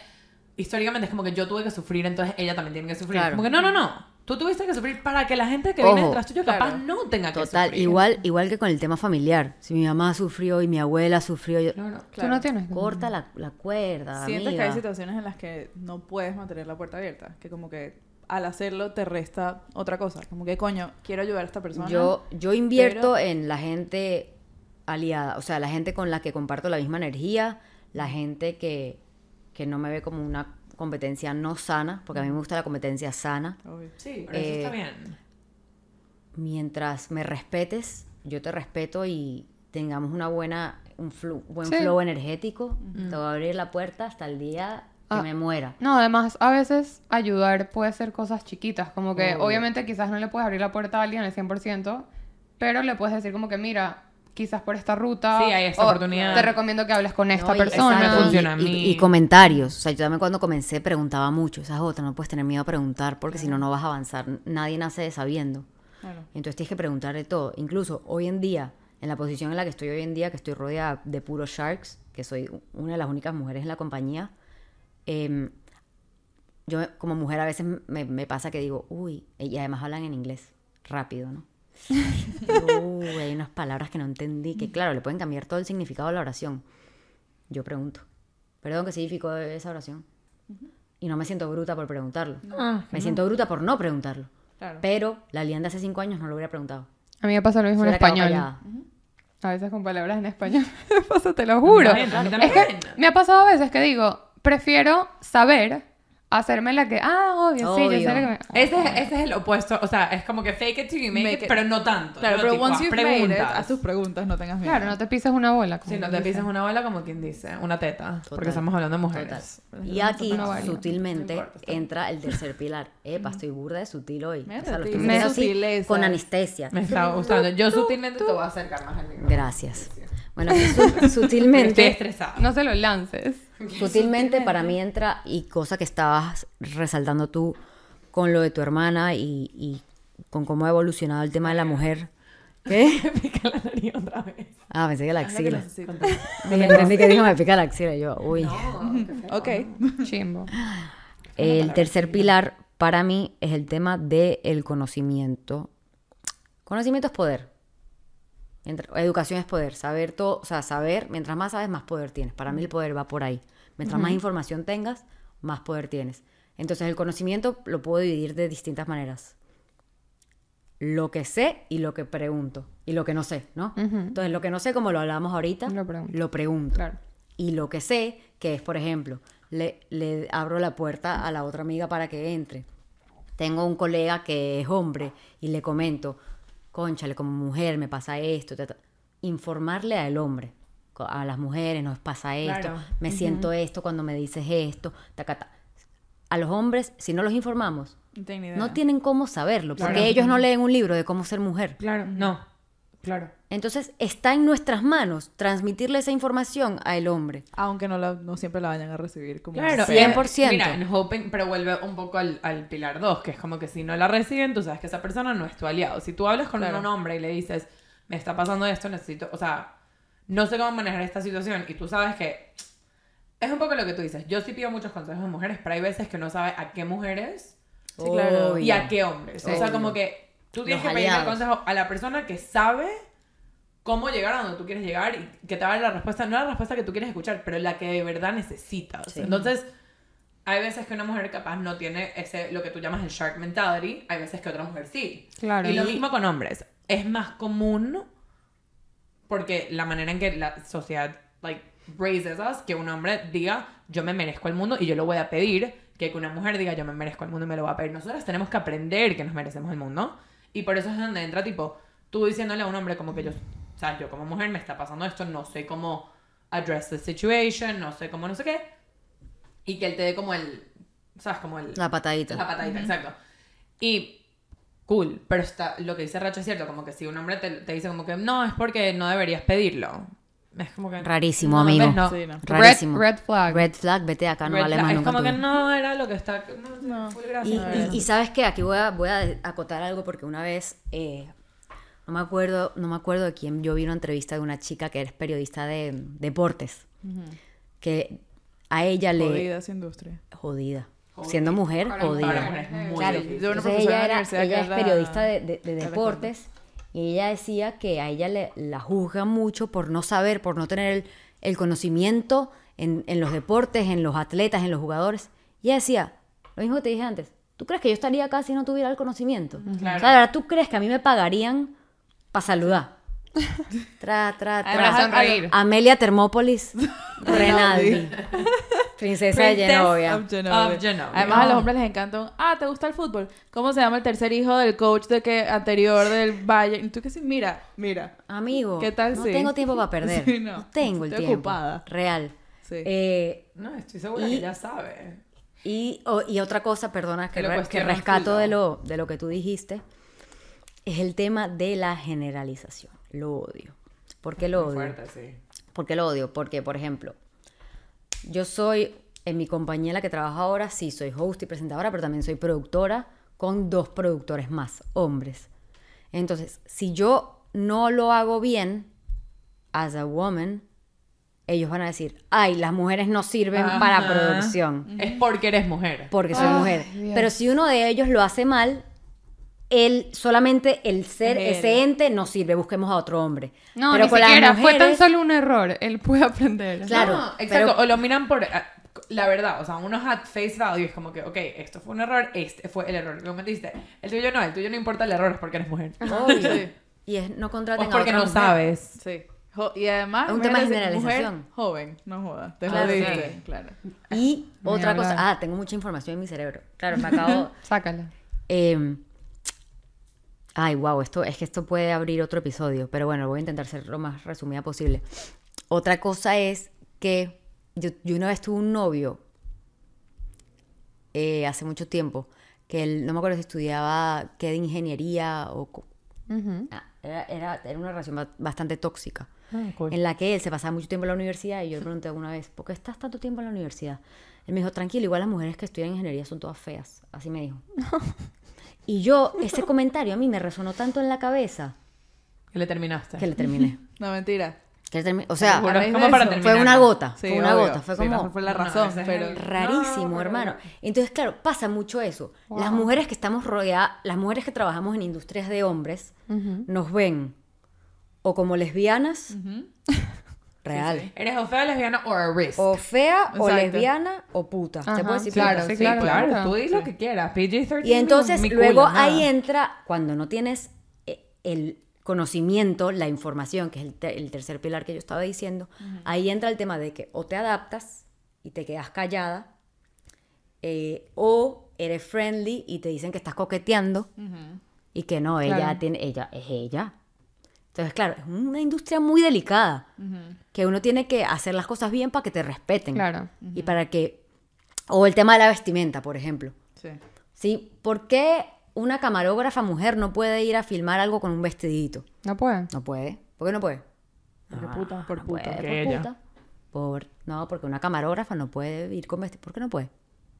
históricamente es como que yo tuve que sufrir, entonces ella también tiene que sufrir. Claro. Como que no, no, no, tú tuviste que sufrir para que la gente que viene detrás tuyo capaz claro. no tenga que Total, sufrir. igual, igual que con el tema familiar. Si mi mamá sufrió y mi abuela sufrió, yo- Claro. Tú no tienes. corta la, la cuerda. Sientes que amiga. hay situaciones en las que no puedes mantener la puerta abierta. Que como que al hacerlo te resta otra cosa. Como que, coño, quiero ayudar a esta persona. Yo, yo invierto pero- en la gente aliada, o sea, la gente con la que comparto la misma energía, la gente que, que no me ve como una competencia no sana, porque a mí me gusta la competencia sana. Obvio. Sí, pero Eh, eso está bien. Mientras me respetes, yo te respeto y tengamos una buena, un flu- buen Sí. flow energético, te voy a abrir la puerta hasta el día que Ah. me muera. No, además, a veces ayudar puede ser cosas chiquitas. Como que, Obvio. obviamente, quizás no le puedes abrir la puerta a alguien al 100%, pero le puedes decir como que, mira, quizás por esta ruta. Sí, hay esta o oportunidad. Te recomiendo que hables con esta No, y- persona. exacto. y- funciona a y, mí. y comentarios. O sea, yo también cuando comencé preguntaba mucho. Esa es otra, no puedes tener miedo a preguntar porque si no, no vas a avanzar. Nadie nace sabiendo. Claro. Entonces tienes que preguntar de todo. Incluso hoy en día, en la posición en la que estoy hoy en día, que estoy rodeada de puros sharks, que soy una de las únicas mujeres en la compañía, em, yo como mujer a veces me, me pasa que digo, uy, y además hablan en inglés rápido, ¿no? Hay unas palabras que no entendí, que claro, le pueden cambiar todo el significado de la oración. Yo pregunto, perdón, ¿qué significó esa oración? Y no me siento bruta por preguntarlo. Ah, Me siento bruta por no preguntarlo. Claro. Pero la Lian de hace cinco años no lo hubiera preguntado. A mí me pasa lo mismo Se en español. A veces con palabras en español. pasa, te lo juro. a Es que también. me ha pasado a veces que digo, prefiero saber, hacerme la que, ah, obvio, sí, yo sé Obvio. lo que me... Ese, es- ese es el opuesto, o sea, es como que fake it till you make, Make it, it. pero no tanto. Claro, pero Tipo, once you've made it, preguntas. haz tus preguntas, no tengas miedo. Claro, no te pises una bola. como Si no te dice. pisas una bola, como quien dice, una teta, porque Total. estamos hablando de Total. mujeres. Y aquí, No sutilmente, No importa, entra el tercer pilar. Epa, estoy burda de sutil hoy. Mira, O sea, lo me- así, con anestesia. Me está gustando. Yo sutilmente te voy a acercar más al micrófono. Gracias. Bueno, aquí su- Estoy sutilmente, estresada. No se lo lances. sutilmente para mí entra, y cosa que estabas resaltando tú con lo de tu hermana y, y con cómo ha evolucionado el tema de la mujer. ¿Qué? Me pica la nariz otra vez. Ah, pensé que la axila. Dije, entendí que dijo me pica la axila. y Yo, uy. Ok. Chimbo. El tercer pilar para mí es el tema del conocimiento. Conocimiento es poder. Educación es poder. Saber todo, o sea, saber, mientras más sabes, más poder tienes. Para mí el poder va por ahí. Mientras más información tengas, más poder tienes. Entonces el conocimiento lo puedo dividir de distintas maneras. Lo que sé y lo que pregunto. Y lo que no sé, ¿no? Entonces lo que no sé, como lo hablamos ahorita, Lo pregunto. lo pregunto. Claro. Y lo que sé, que es, por ejemplo, le, le abro la puerta a la otra amiga para que entre. Tengo un colega que es hombre y le comento, conchale, como mujer me pasa esto. ta, ta". Informarle al hombre. a las mujeres nos pasa esto, Claro. me siento esto cuando me dices esto, taca, ta. A los hombres, si no los informamos, No tienen cómo saberlo, porque Claro. ellos no leen un libro de cómo ser mujer. Claro, no. Claro. Entonces, está en nuestras manos transmitirle esa información al hombre. Aunque no, la- no siempre la vayan a recibir como... Claro, Sí. 100%. eh, mira, en Hoping, pero vuelve un poco al, al pilar 2, que es como que si no la reciben, tú sabes que esa persona no es tu aliado. Si tú hablas con Claro. un hombre y le dices, me está pasando esto, necesito, o sea, no sé cómo manejar esta situación, y tú sabes que es un poco lo que tú dices. Yo sí pido muchos consejos de mujeres, pero hay veces que no sabes a qué mujeres Sí, claro. Y a qué hombres. O sea, como que tú tienes que pedir el aliados. consejo a la persona que sabe cómo llegar a donde tú quieres llegar y que te va a dar la respuesta, no la respuesta que tú quieres escuchar, pero la que de verdad necesitas. Sí. Entonces, hay veces que una mujer capaz no tiene ese, lo que tú llamas el shark mentality, hay veces que otra mujer sí. Claro. Y lo mismo con hombres. Es más común porque la manera en que la sociedad like raises us que un hombre diga yo me merezco el mundo y yo lo voy a pedir que una mujer diga yo me merezco el mundo y me lo va a pedir nosotras tenemos que aprender que nos merecemos el mundo y por eso es donde entra tipo tú diciéndole a un hombre como que yo o sea yo como mujer me está pasando esto no sé cómo address the situation no sé cómo no sé qué y que él te dé como el sabes como el La patadita. la patadita, exacto. Y cool, pero está, lo que dice Racho es cierto, como que si un hombre te, te dice como que no, es porque no deberías pedirlo. Es como que... Rarísimo, no, amigo. No. Sí, no. Red, Rarísimo. red flag. Red flag, vete acá, no Red vale más es nunca como que tú. no era lo que está... No, No. full Y, y- y sabes que aquí voy a, voy a acotar algo porque una vez, eh, no me acuerdo, no me acuerdo de quién, yo vi una entrevista de una chica que es periodista de deportes, que a ella le... Jodida esa industria. Jodida. Siendo mujer, jodida. para mujeres muy claro. difícil. Yo una Entonces ella, era, ella que es periodista de, de- de que deportes y ella decía que a ella le, la juzga mucho por no saber, por no tener el, el conocimiento en, en los deportes, en los atletas, en los jugadores. Y ella decía, lo mismo que te dije antes, ¿tú crees que yo estaría acá si no tuviera el conocimiento? Claro. O sea, ¿tú crees que a mí me pagarían para saludar? Tra, tra, tra. Amelia Termópolis Renaldi. Princesa de Genovia. Of Genovia. Of Genovia. Además, a los Oh. hombres les encanta un, ah, ¿te gusta el fútbol? ¿Cómo se llama el tercer hijo del coach de que anterior del Valle? Y tú que sí, mira, mira. Amigo, ¿Qué tal no si? tengo tiempo para perder. Sí, no. no. tengo el Estoy tiempo. ocupada. Real. Sí. Eh, No, estoy segura Y- que ya sabe. y, otra cosa, perdona, que, re- que rescato de lo, de lo que tú dijiste, es el tema de la generalización. Lo odio. ¿Por qué lo Muy odio? fuerte, sí. ¿Por qué lo odio? Porque, por ejemplo, yo soy, en mi compañía en la que trabajo ahora, sí, soy host y presentadora, pero también soy productora con dos productores más, hombres. Entonces, si yo no lo hago bien, as a woman, ellos van a decir, ay, las mujeres no sirven para producción Es porque eres mujer. porque soy Ay, mujer. Dios. Pero si uno de ellos lo hace mal, él solamente el ser él. ese ente no sirve, busquemos a otro hombre. No, Pero ni con las siquiera. Fue tan mujeres- solo un error. Él puede aprender. Claro, No, exacto. pero- O lo miran por ah, la verdad. O sea, unos at face value es como que, ok, esto fue un error, este fue el error que cometiste. El tuyo no, el tuyo no importa el error, es porque eres mujer. Obvio. Sí. Y es no O contraten es porque a otra no mujer. sabes. Sí. Jo- y además, Es un tema de generalización. Mujer joven, no joda. Te Claro, jodiste, sí. claro. Y Ni otra hablar. cosa, ah, tengo mucha información en mi cerebro. Claro, me acabo. Sácala. eh, ay, wow, esto es que esto puede abrir otro episodio, pero bueno, voy a intentar ser lo más resumida posible. Otra cosa es que yo, yo una vez tuve un novio eh, hace mucho tiempo que él, no me acuerdo si estudiaba qué de ingeniería o ah, era, era, era una relación ba- bastante tóxica Ah, cool. en la que él se pasaba mucho tiempo en la universidad y yo le pregunté alguna vez, ¿por qué estás tanto tiempo en la universidad? Él me dijo, tranquilo, igual las mujeres que estudian ingeniería son todas feas, así me dijo. Y yo, ese comentario a mí me resonó tanto en la cabeza Que le terminaste. que le terminé. No, mentira. Que le terminé. O sea, para terminar. fue una gota, Sí, fue una obvio. gota, fue Sí, como... no fue la razón, pero... Rarísimo, No, hermano. Entonces, claro, pasa mucho eso. Las mujeres que estamos rodeadas, las mujeres que trabajamos en industrias de hombres, nos ven o como lesbianas, real, sí. ¿Eres o fea, lesbiana o a risk? o fea, o lesbiana, o puta. ¿Se Ajá, puede decir claro, sí, sí, claro, claro. claro. Tú di lo que quieras. PG-13. Y entonces culo, luego nada. ahí entra, cuando no tienes eh, el conocimiento, la información, que es el, te- el tercer pilar que yo estaba diciendo, ahí entra el tema de que o te adaptas y te quedas callada, eh, o eres friendly y te dicen que estás coqueteando y que no, ella Claro. tiene, ella es ella. Entonces, claro, es una industria muy delicada, que uno tiene que hacer las cosas bien para que te respeten. Claro. Y para que... O el tema de la vestimenta, por ejemplo. Sí. ¿Sí? ¿Por qué una camarógrafa mujer no puede ir a filmar algo con un vestidito? No puede. No puede. ¿Por qué no puede? Porque Ah, puta, por no puta. puede, por ella. puta. Por- no, porque una camarógrafa no puede ir con vestido. ¿Por qué no puede?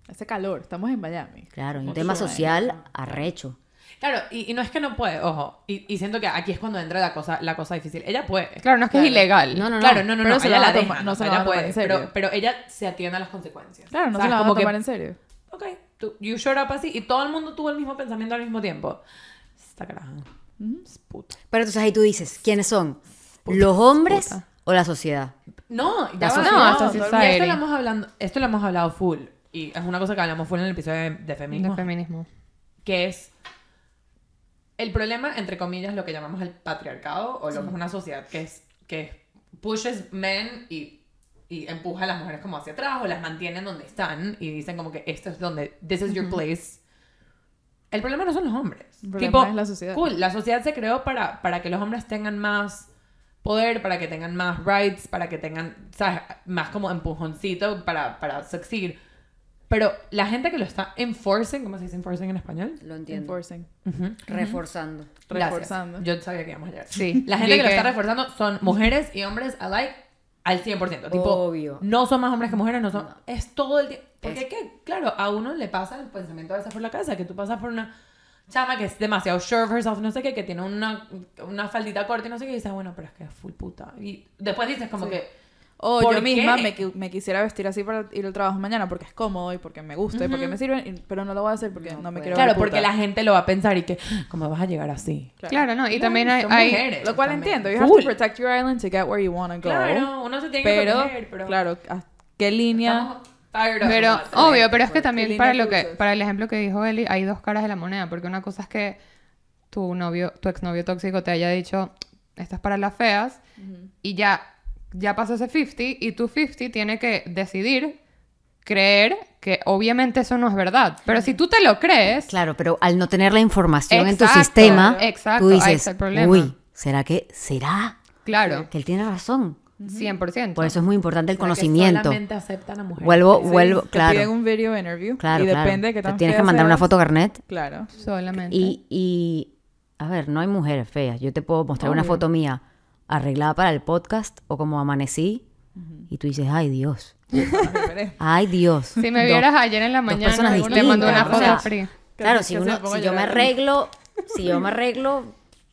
Hace calor, estamos en Miami. Claro, un tema social arrecho. Claro, y, y no es que no puede, ojo. Y, y siento que aquí es cuando entra la cosa, la cosa difícil. Ella puede. Claro, no es que Claro. es ilegal. No, no, no. Claro, no, no, Pero no. se ella la va la a deja, toma- no ¿no? se la ella va tomar puede, en serio. Pero, pero ella se atiende a las consecuencias. Claro, no ¿Sabes? se la van a Como que, tomar en serio. Ok, tú, you showed up así y todo el mundo tuvo el mismo pensamiento al mismo tiempo. Esta caraja. Es puta. Pero entonces ahí tú dices, ¿quiénes son? ¿Los hombres puta. o la sociedad? No, ya La va, sociedad. no, No, esto esta lo hemos hablando, esto lo hemos hablado full. Y es una cosa que hablamos full en el episodio de, de feminismo. De feminismo. que es el problema, entre comillas, lo que llamamos el patriarcado, o lo que es una sociedad que es que pushes men y, y empuja a las mujeres como hacia atrás, o las mantienen donde están, y dicen como que esto es donde, this is your place. El problema no son los hombres. El problema tipo, es la sociedad. Cool, la sociedad se creó para, para que los hombres tengan más poder, para que tengan más rights, para que tengan, ¿sabes? Más como empujoncito para, para succeed. Pero la gente que lo está enforcing, ¿cómo se dice enforcing en español? Lo entiendo. Enforcing. Ujú. Reforzando. Gracias. Reforzando. Yo sabía que íbamos a llegar. Sí. La gente Y que lo que- está reforzando son mujeres y hombres alike al 100%. Tipo, Obvio. no son más hombres que mujeres, no son... Es todo el tiempo. Porque Es- ¿qué? claro, a uno le pasa el pensamiento a veces por la cabeza, que tú pasas por una chama que es demasiado sure of herself, no sé qué, que tiene una, una faldita corta y no sé qué, y dices, bueno, pero es que es full puta. Y después dices como Sí. que... O ¿Por yo misma me, me quisiera vestir así para ir al trabajo mañana porque es cómodo y porque me gusta y porque me sirve, y- pero no lo voy a hacer porque no, No me quiero Claro, ver porque puta. la gente lo va a pensar y que, ¿cómo vas a llegar así? Claro, no. Y también hay... hay- mujeres. Lo cual también. entiendo. You have Full. to protect your island to get where you want to go. Claro, uno se tiene que proteger, pero... claro, ¿a ¿qué línea? Estamos tired of Pero, obvio, pero es que ¿Qué también para lo que, para el ejemplo que dijo Eli, hay dos caras de la moneda, porque una cosa es que tu novio, tu exnovio tóxico te haya dicho, esta es para las feas, y ya, ya pasó ese 50, y tu 50 tiene que decidir creer que obviamente eso no es verdad. Pero si tú te lo crees, Claro, pero al no tener la información en tu Exacto, sistema, exacto, tú ahí dices, está el problema. uy, ¿será que, será claro, que él tiene razón? 100%. Por eso es muy importante el O sea, que conocimiento. solamente aceptan a mujeres. Vuelvo, Sí, vuelvo, te claro. piden un video interview Claro, y claro. depende de qué Te tan tienes que mandar una seas. foto carnet. Claro. Solamente. Y, y, a ver, no hay mujeres feas. Yo te puedo mostrar una Obvio. foto mía arreglada para el podcast o como amanecí y tú dices, ay Dios, ay Dios. si me Dos- vieras ayer en la mañana, te mando una o foto sea, free. Claro, si, uno, si yo me arreglo, si yo me arreglo,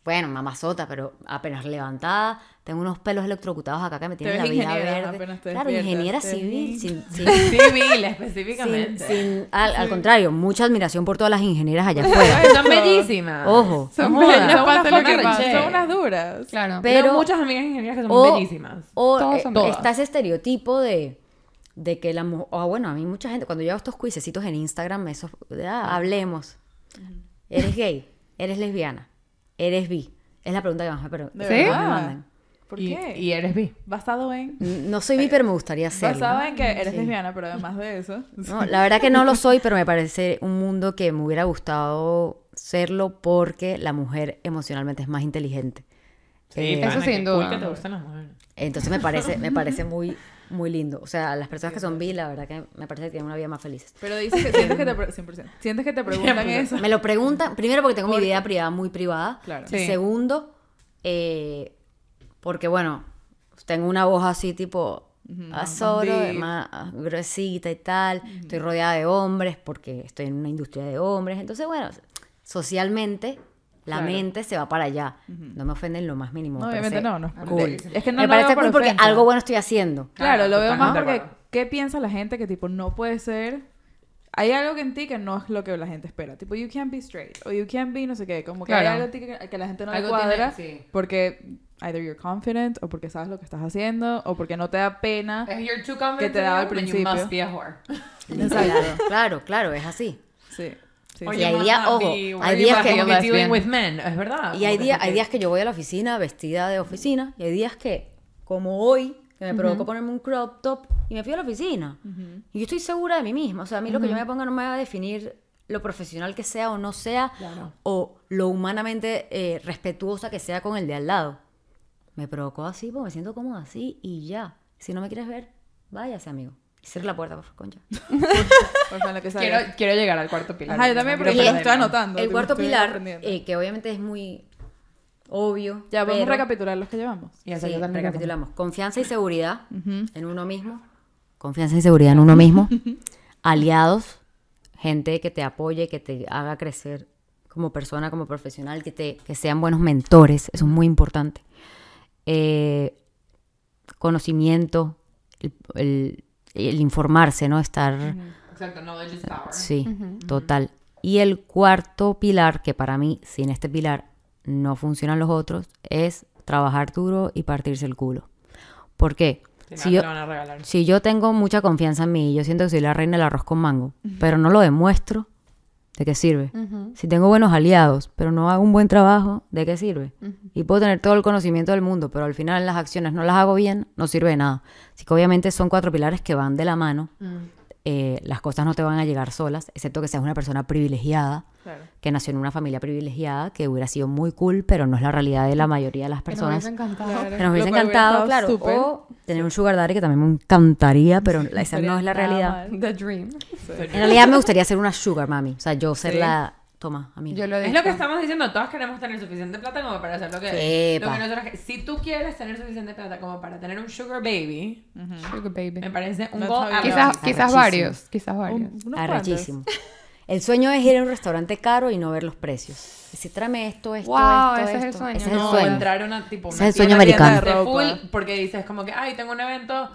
bueno, mamazota, pero apenas levantada, tengo unos pelos electrocutados acá que me tienen la vida ingeniera verde. Claro, ingeniera te civil, sin, sin, Civil, específicamente. sin- al, al contrario, mucha admiración por todas las ingenieras allá afuera. Son bellísimas. Ojo. Son bellas. Son unas que. Son unas duras. Claro. Pero- Tengo muchas amigas ingenieras que son o, bellísimas. o, Todas eh, son está ese estereotipo de, de que la mujer, o bueno, a mí mucha gente, cuando yo hago estos cuisecitos en Instagram, esos, ah, hablemos. ¿Eres gay? ¿Eres lesbiana? ¿Eres bi? Es la pregunta que más me, pero- ¿De ¿Sí? me mandan. ¿Por y, qué? y eres bi. Basado en... No soy bi, pero me gustaría serlo. Basado en que eres Sí. lesbiana, pero además de eso... No, la verdad que no lo soy, pero me parece un mundo que me hubiera gustado serlo porque la mujer emocionalmente es más inteligente. Eh, Eso sin duda. Cool que te gustan las mujeres. entonces me parece, me parece muy, muy lindo. O sea, las personas que son bi, la verdad que me parece que tienen una vida más feliz. Pero dices que sientes que te... pre- 100%. Sientes que te preguntan eso. Me lo preguntan, primero porque tengo mi vida privada muy privada. Claro. Sí. Segundo, eh, porque bueno, tengo una voz así tipo azoro, más gruesita y tal. Estoy rodeada de hombres porque estoy en una industria de hombres. Entonces, bueno, socialmente la Claro. mente se va para allá. No me ofenden lo más mínimo. No, me obviamente no, no. Cool. Es que no me parece cool porque algo bueno estoy haciendo. Claro, Claro, lo veo más porque. ¿qué piensa la gente que tipo no puede ser? Hay algo que en ti que no es lo que la gente espera. Tipo, you can't be straight. O you can't be no sé qué. Como que Claro. hay algo en ti que, que la gente no le Algo cuadra. tiene- sí. Porque either you're confident o porque sabes lo que estás haciendo o porque no te da pena. If you're too confident Que te daba al principio. You must be a whore. Exacto. Claro, claro, es así. Sí. sí, Or sí. Y hay días- ojo, hay you días que- with men. Es verdad. Y hay, sí hay días que yo voy a la oficina vestida de oficina y hay días que, como hoy, que me provocó ponerme un crop top y me fui a la oficina. Y yo estoy segura de mí misma. O sea, a mí lo que yo me ponga no me va a definir lo profesional que sea o no sea Claro. o lo humanamente eh, respetuosa que sea con el de al lado. Me provocó así, porque me siento cómoda así y ya. Si no me quieres ver, váyase, amigo. Y cierra la puerta, por favor, concha. Por favor, lo que. Quiero, quiero llegar al cuarto pilar. Ajá, yo también, pero lo estoy anotando. El cuarto pilar, eh, que obviamente es muy obvio. Ya, vamos a pero- recapitular los que llevamos. Y Sí, yo también recapitulamos. Confianza y seguridad en uno mismo. Confianza y seguridad en uno mismo. Aliados. Gente que te apoye, que te haga crecer como persona, como profesional, que, te, que sean buenos mentores. Eso es muy importante. Eh, conocimiento, el, el- el informarse, ¿no? Estar... Exacto, knowledge is power. Sí, total. Y el cuarto pilar, que para mí, sin este pilar no funcionan los otros, es trabajar duro y partirse el culo. ¿Por qué? Si no, yo, lo van a regalar. si yo tengo mucha confianza en mí y yo siento que soy la reina del arroz con mango, pero no lo demuestro, ¿de qué sirve? Si tengo buenos aliados, pero no hago un buen trabajo, ¿de qué sirve? Y puedo tener todo el conocimiento del mundo, pero al final las acciones no las hago bien, no sirve de nada. Así que obviamente son cuatro pilares que van de la mano. Eh, las cosas no te van a llegar solas, excepto que seas una persona privilegiada, Claro. que nació en una familia privilegiada, que hubiera sido muy cool, pero no es la realidad de la mayoría de las Que nos personas. hubiese encantado. Claro. Que nos hubiese encantado, claro. súper. O tener un sugar daddy que también me encantaría, pero esa no es la realidad. The dream. En realidad me gustaría ser una sugar mami. O sea, yo ser Sí. la... Toma, amiga. Yo lo Es lo que estamos diciendo, todas queremos tener suficiente plata como para hacer lo que, lo que nosotros... Si tú quieres tener suficiente plata como para tener un sugar baby, Sugar baby. me parece un bien. Quizás, quizás varios. Quizás varios. Un- unos Arrechísimo. El sueño es ir a un restaurante caro y no ver los precios. Decir, tráeme esto, esto, Wow, esto, ese es el esto. sueño. Ese es el no, sueño. entrar a una tipo Ese es el sueño americano. de full porque dices como que ay tengo un evento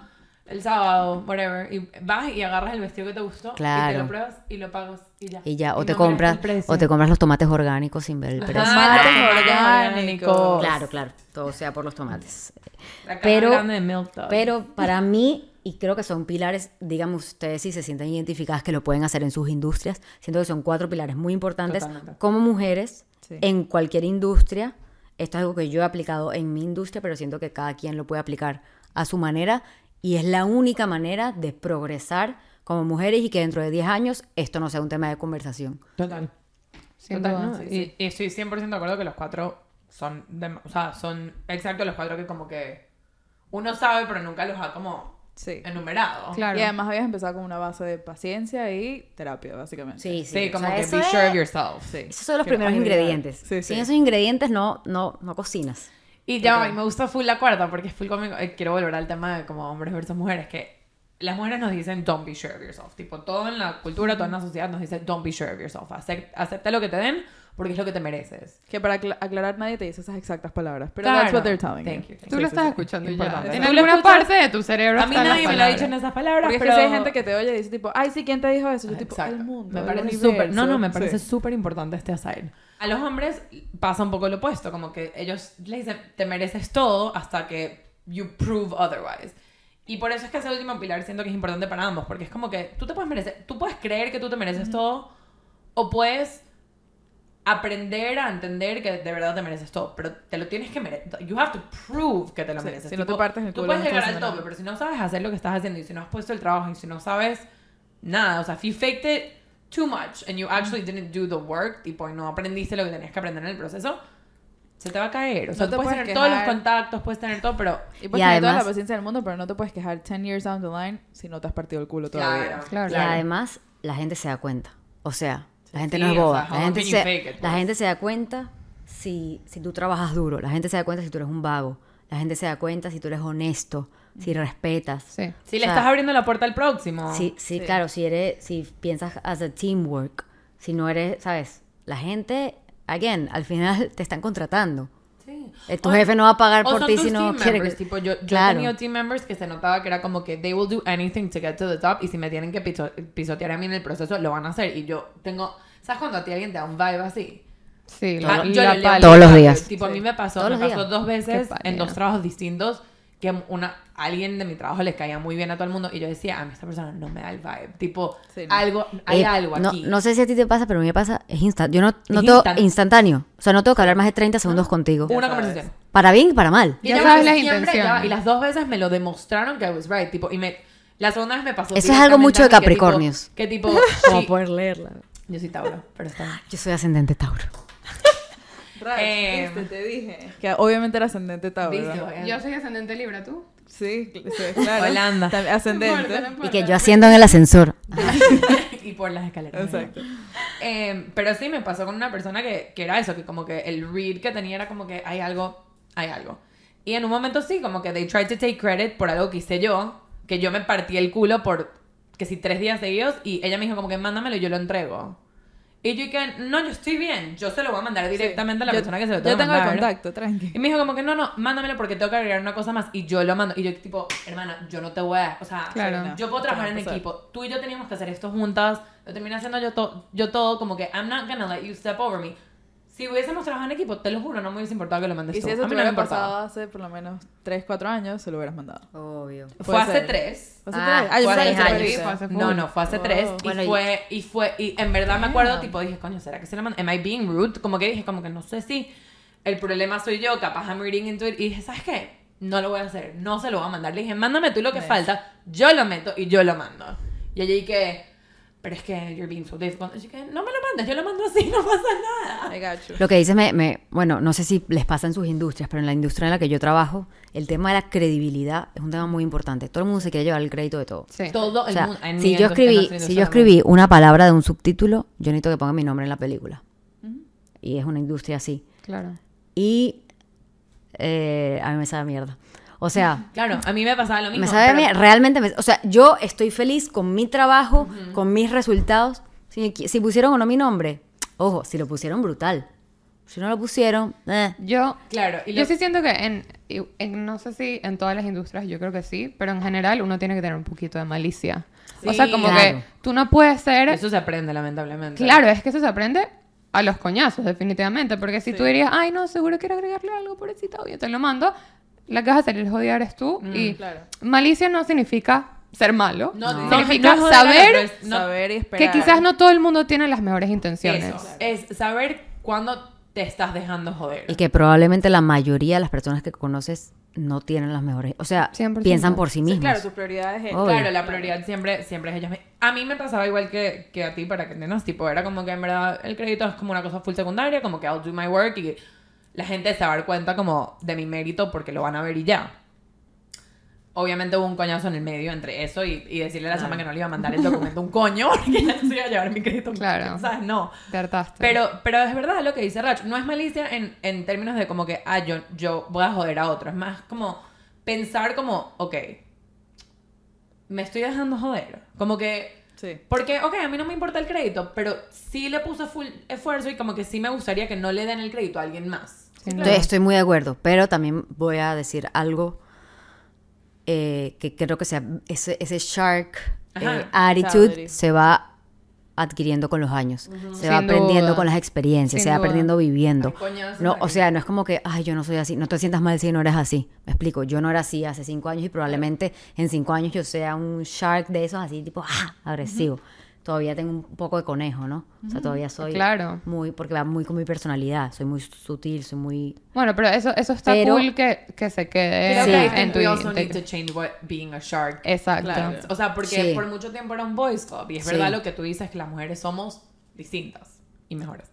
el sábado whatever y vas y agarras el vestido que te gustó y te Claro. lo pruebas y lo pagas y ya Y ya, o Y te no compras, o te compras los tomates orgánicos sin ver el precio. Tomates tomates orgánicos. Claro, claro, todo sea por los tomates. Pero-. Pero para mí, y creo que son pilares, díganme ustedes si se sienten identificadas que lo pueden hacer en sus industrias, siento que son cuatro pilares muy importantes Totalmente. como mujeres Sí. en cualquier industria. Esto es algo que yo he aplicado en mi industria, pero siento que cada quien lo puede aplicar a su manera y es la única manera de progresar como mujeres y que dentro de 10 años esto no sea un tema de conversación. total Sin Total, duda. ¿no? Y, y estoy 100% de acuerdo que los cuatro son, de- o sea, son exacto los cuatro que como que uno sabe pero nunca los ha como Sí. enumerado. Claro. Y además habías empezado con una base de paciencia y terapia, básicamente. Sí, sí. Sí, o como sea, que be es- sure of yourself. Sí. Esos son los primeros ingredientes. Sí, sí. Sin esos ingredientes no, no, no cocinas. Y ya, y me gusta full la cuarta porque es full conmigo. eh, quiero volver al tema de como hombres versus mujeres, que las mujeres nos dicen don't be sure of yourself. Tipo, todo en la cultura, toda en la sociedad nos dice don't be sure of yourself. Acep- acepta lo que te den porque es lo que te mereces. Que para acla- aclarar nadie te dice esas exactas palabras. Pero Claro. that's what they're telling Thank you. thank Tú Sí, lo sí, estás sí. escuchando Importante. ya. En alguna escuchas- parte de tu cerebro A mí nadie me lo ha dicho en esas palabras, Porque es que pero... si hay gente que te oye y dice tipo, ay, sí, ¿quién te dijo eso? Yo tipo, Exacto. el mundo, Me parece súper. No, no, me parece Sí. súper importante este aside. A los hombres pasa un poco lo opuesto, como que ellos le dicen, te mereces todo hasta que you prove otherwise. Y por eso es que ese último pilar siento que es importante para ambos, porque es como que tú te puedes merecer, tú puedes creer que tú te mereces todo, o puedes aprender a entender que de verdad te mereces todo, pero te lo tienes que merecer. You have to prove que te lo Sí, mereces. si no te partes el Tú culo, puedes no llegar al tope, pero si no sabes hacer lo que estás haciendo y si no has puesto el trabajo y si no sabes nada, o sea, if you faked it too much and you actually didn't do the work, tipo, y no aprendiste lo que tenías que aprender en el proceso, se te va a caer. O sea, No tú te puedes puedes tener todos los quejar. contactos, puedes tener todo, pero... Y puedes Y tener toda la además- paciencia del mundo, pero no te puedes quejar 10 years down the line si no te has partido el culo todavía. Claro. Y además, la gente se da cuenta. O sea, la gente Sí, no es o boba. sea, la, gente se, pues? gente se da cuenta si, si tú trabajas duro. La gente se da cuenta si tú eres un vago. La gente se da cuenta si tú eres honesto, si respetas. Sí. Si O le sea, estás abriendo la puerta al próximo. Sí, sí, Sí. claro, si eres, si piensas as a teamwork, si no eres, sabes, la gente, again, al final te están contratando. Sí. Eh, tu O- jefe no va a pagar por ti si no quiere que... tipo, yo, yo Claro. he tenido team members que se notaba que era como que they will do anything to get to the top y si me tienen que piso- pisotear a mí en el proceso lo van a hacer y yo tengo ¿sabes cuando a ti alguien te da un vibe así? Sí, Ah, la, yo la. Todos los días. Tipo, a mí me pasó, Todos me los pasó días. dos veces en dos trabajos distintos que una alguien de mi trabajo le caía muy bien a todo el mundo y yo decía, a mí esta persona no me da el vibe. Tipo, Sí, no. algo, hay Eh, algo aquí. no sé si a ti te pasa, pero a mí me pasa, es instant. Yo no, no tengo instant. instantáneo. O sea, no tengo que hablar más de 30 segundos contigo. Una sabes. conversación. Para bien y para mal. Y Ya sabes las intenciones. y las dos veces me lo demostraron que I was right. Tipo, y me, la segunda vez me pasó. Eso es algo mucho de mí, que Capricornios. tipo- Que tipo, sí, poder leerla. yo soy Tauro, pero está. Yo soy ascendente Tauro. Rach, Eh, viste, te dije. Que obviamente era ascendente Tauro. ¿no? Yo soy ascendente Libra, ¿tú? Sí, cl- sí, claro. Holanda. También Ascendente. Y que yo haciendo en el ascensor. y por las escaleras. Exacto. Eh, pero sí me pasó con una persona que, que era eso, que como que el read que tenía era como que hay algo, hay algo. Y en un momento sí, como que they tried to take credit por algo que hice yo, que yo me partí el culo por, que si tres días seguidos, y ella me dijo como que mándamelo y yo lo entrego. Y yo que no, yo estoy bien, yo se lo voy a mandar directamente a la Yo- persona que se lo Yo tengo que tengo el mandar. contacto, tranqui. Y me dijo como que no, no, mándamelo porque tengo que agregar una cosa más y yo lo mando. Y yo tipo, hermana, yo no te voy a... O sea, Claro. yo puedo trabajar no en equipo. Tú y yo teníamos que hacer esto juntas. Lo terminé haciendo yo, to- yo todo como que I'm not gonna let you step over me. Si hubiésemos trabajado en equipo, te lo juro, no me hubiese importado que lo mandes Y tú. si eso a te no me hubiera importaba. pasado hace por lo menos 3, 4 años, se lo hubieras mandado. Obvio. Fue Puede hace ser. tres. ¿Fue hace Ah, tres? Ah, yo fue pensaba hace que full. No, no, fue hace Oh. tres. Y Bueno, y- fue, y fue, y en verdad me acuerdo, tipo, dije, coño, ¿será que se la mando? Am I being rude? Como que dije, como que no sé si el problema soy yo, capaz I'm reading into it. Y dije, ¿sabes qué? No lo voy a hacer, no se lo voy a mandar. Le dije, mándame tú lo que falta, yo lo meto y yo lo mando. Y ella dije, pero es que you're being so difficult. Y yo dije, no me lo mandes, yo lo mando así, no pasa nada. I got you. Lo que dices me, me- bueno, no sé si les pasa en sus industrias, pero en la industria en la que yo trabajo, el tema de la credibilidad es un tema muy importante. Todo el mundo se quiere llevar el crédito de todo. Sí. Todo O el sea, mundo. en si yo escribí, si yo escribí una palabra de un subtítulo, yo necesito que ponga mi nombre en la película. Y es una industria así. Claro. Y eh, a mí me sabe mierda. O sea, Claro, a mí me pasaba lo mismo. me sabe pero-. Realmente, me- o sea, yo estoy feliz con mi trabajo, con mis resultados. Si, si pusieron o no mi nombre, ojo, si lo pusieron, brutal. Si no lo pusieron, eh. Yo, Claro, y yo lo- sí siento que en, en- no sé si en todas las industrias, yo creo que sí, pero en general uno tiene que tener un poquito de malicia. o sea, Sí. como Claro. que tú no puedes ser... Eso se aprende, lamentablemente. Claro, es que eso se aprende a los coñazos, definitivamente. Porque si Sí. tú dirías, ay, no, seguro quiero agregarle algo, pobrecita, yo te lo mando, la que vas a es odiar eres tú. y claro. malicia no significa ser malo. No, No. Significa no saber Saber y que quizás no todo el mundo tiene las mejores intenciones. Eso, es saber cuándo te estás dejando joder. Y que probablemente la mayoría de las personas que conoces no tienen las mejores. O sea, 100%. piensan por sí Sí, mismos. claro, tus prioridades es Obvio. Claro, la prioridad siempre, siempre es ellas. mi- A mí me pasaba igual que, que a ti, para que entiendas, tipo, era como que en verdad el crédito es como una cosa full secundaria, como que I'll do my work y la gente se va a dar cuenta como de mi mérito porque lo van a ver y ya. Obviamente hubo un coñazo en el medio entre eso y, y decirle a la chama que no le iba a mandar el documento un coño porque ya no se iba a llevar mi crédito. Claro. ¿Sabes? No. Te hartaste. Pero, pero es verdad lo que dice Rach. No es malicia en, en términos de como que, ah, yo, yo voy a joder a otro. Es más como pensar como, ok, me estoy dejando joder. Como que, Sí. porque, ok, a mí no me importa el crédito, pero sí le puse full esfuerzo y como que sí me gustaría que no le den el crédito a alguien más. Estoy, muy de acuerdo, pero también voy a decir algo eh, que creo que sea ese, ese shark eh, attitude se va adquiriendo con los años, se Sin va aprendiendo duda. con las experiencias, Sin se va duda. aprendiendo viviendo. No, o sea, no es como que, ay, yo no soy así, no te sientas mal si no eres así. Me explico, yo no era así hace cinco años y probablemente en cinco años yo sea un shark de esos así, tipo, ah, agresivo. Todavía tengo un poco de conejo, ¿no? O sea, todavía soy Claro. muy, porque va muy con mi personalidad, soy muy sutil, soy muy... Bueno, pero eso, eso está Pero- cool que, que se quede Creo Sí. en tu we also need to change what being a shark Exacto. Claro. O sea, porque Sí. por mucho tiempo era un boys club. Y es Sí. verdad lo que tú dices, que las mujeres somos distintas y mejores.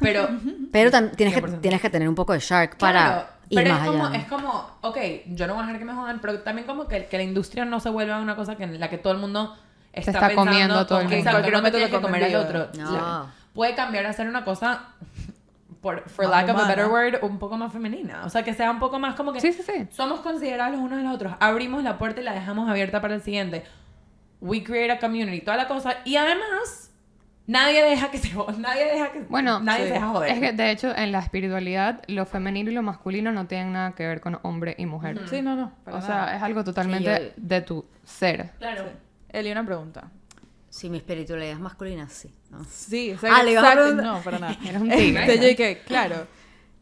Pero Pero tienes, que, 100%. tienes que tener un poco de shark para Claro, ir pero más es como, allá. es como, ok, yo no voy a dejar que me jodan, pero también como que, que la industria no se vuelva una cosa que en la que todo el mundo está, está pensando comiendo todo el mundo. exacto, no tienes que comer al otro. La- No. puede cambiar a ser una cosa, por for Más lack of a better word, un poco más femenina. O sea, que sea un poco más como que Sí, sí, sí. somos considerados los unos de los otros. Abrimos la puerta y la dejamos abierta para el siguiente. We create a community, toda la cosa. Y además, nadie deja que se nadie deja que Bueno, nadie sí. se deja joder. Es que de hecho en la espiritualidad lo femenino y lo masculino no tienen nada que ver con hombre y mujer. Sí, no, no. O nada. sea, es algo totalmente Sí, yo- de tu ser. Claro. Eli, una pregunta. Si mi espiritualidad es masculina, sí. ¿no? Sí, exacto. Ah, exacto, preguntar. No, para nada. Eres un tigre. Este, yo dije, claro.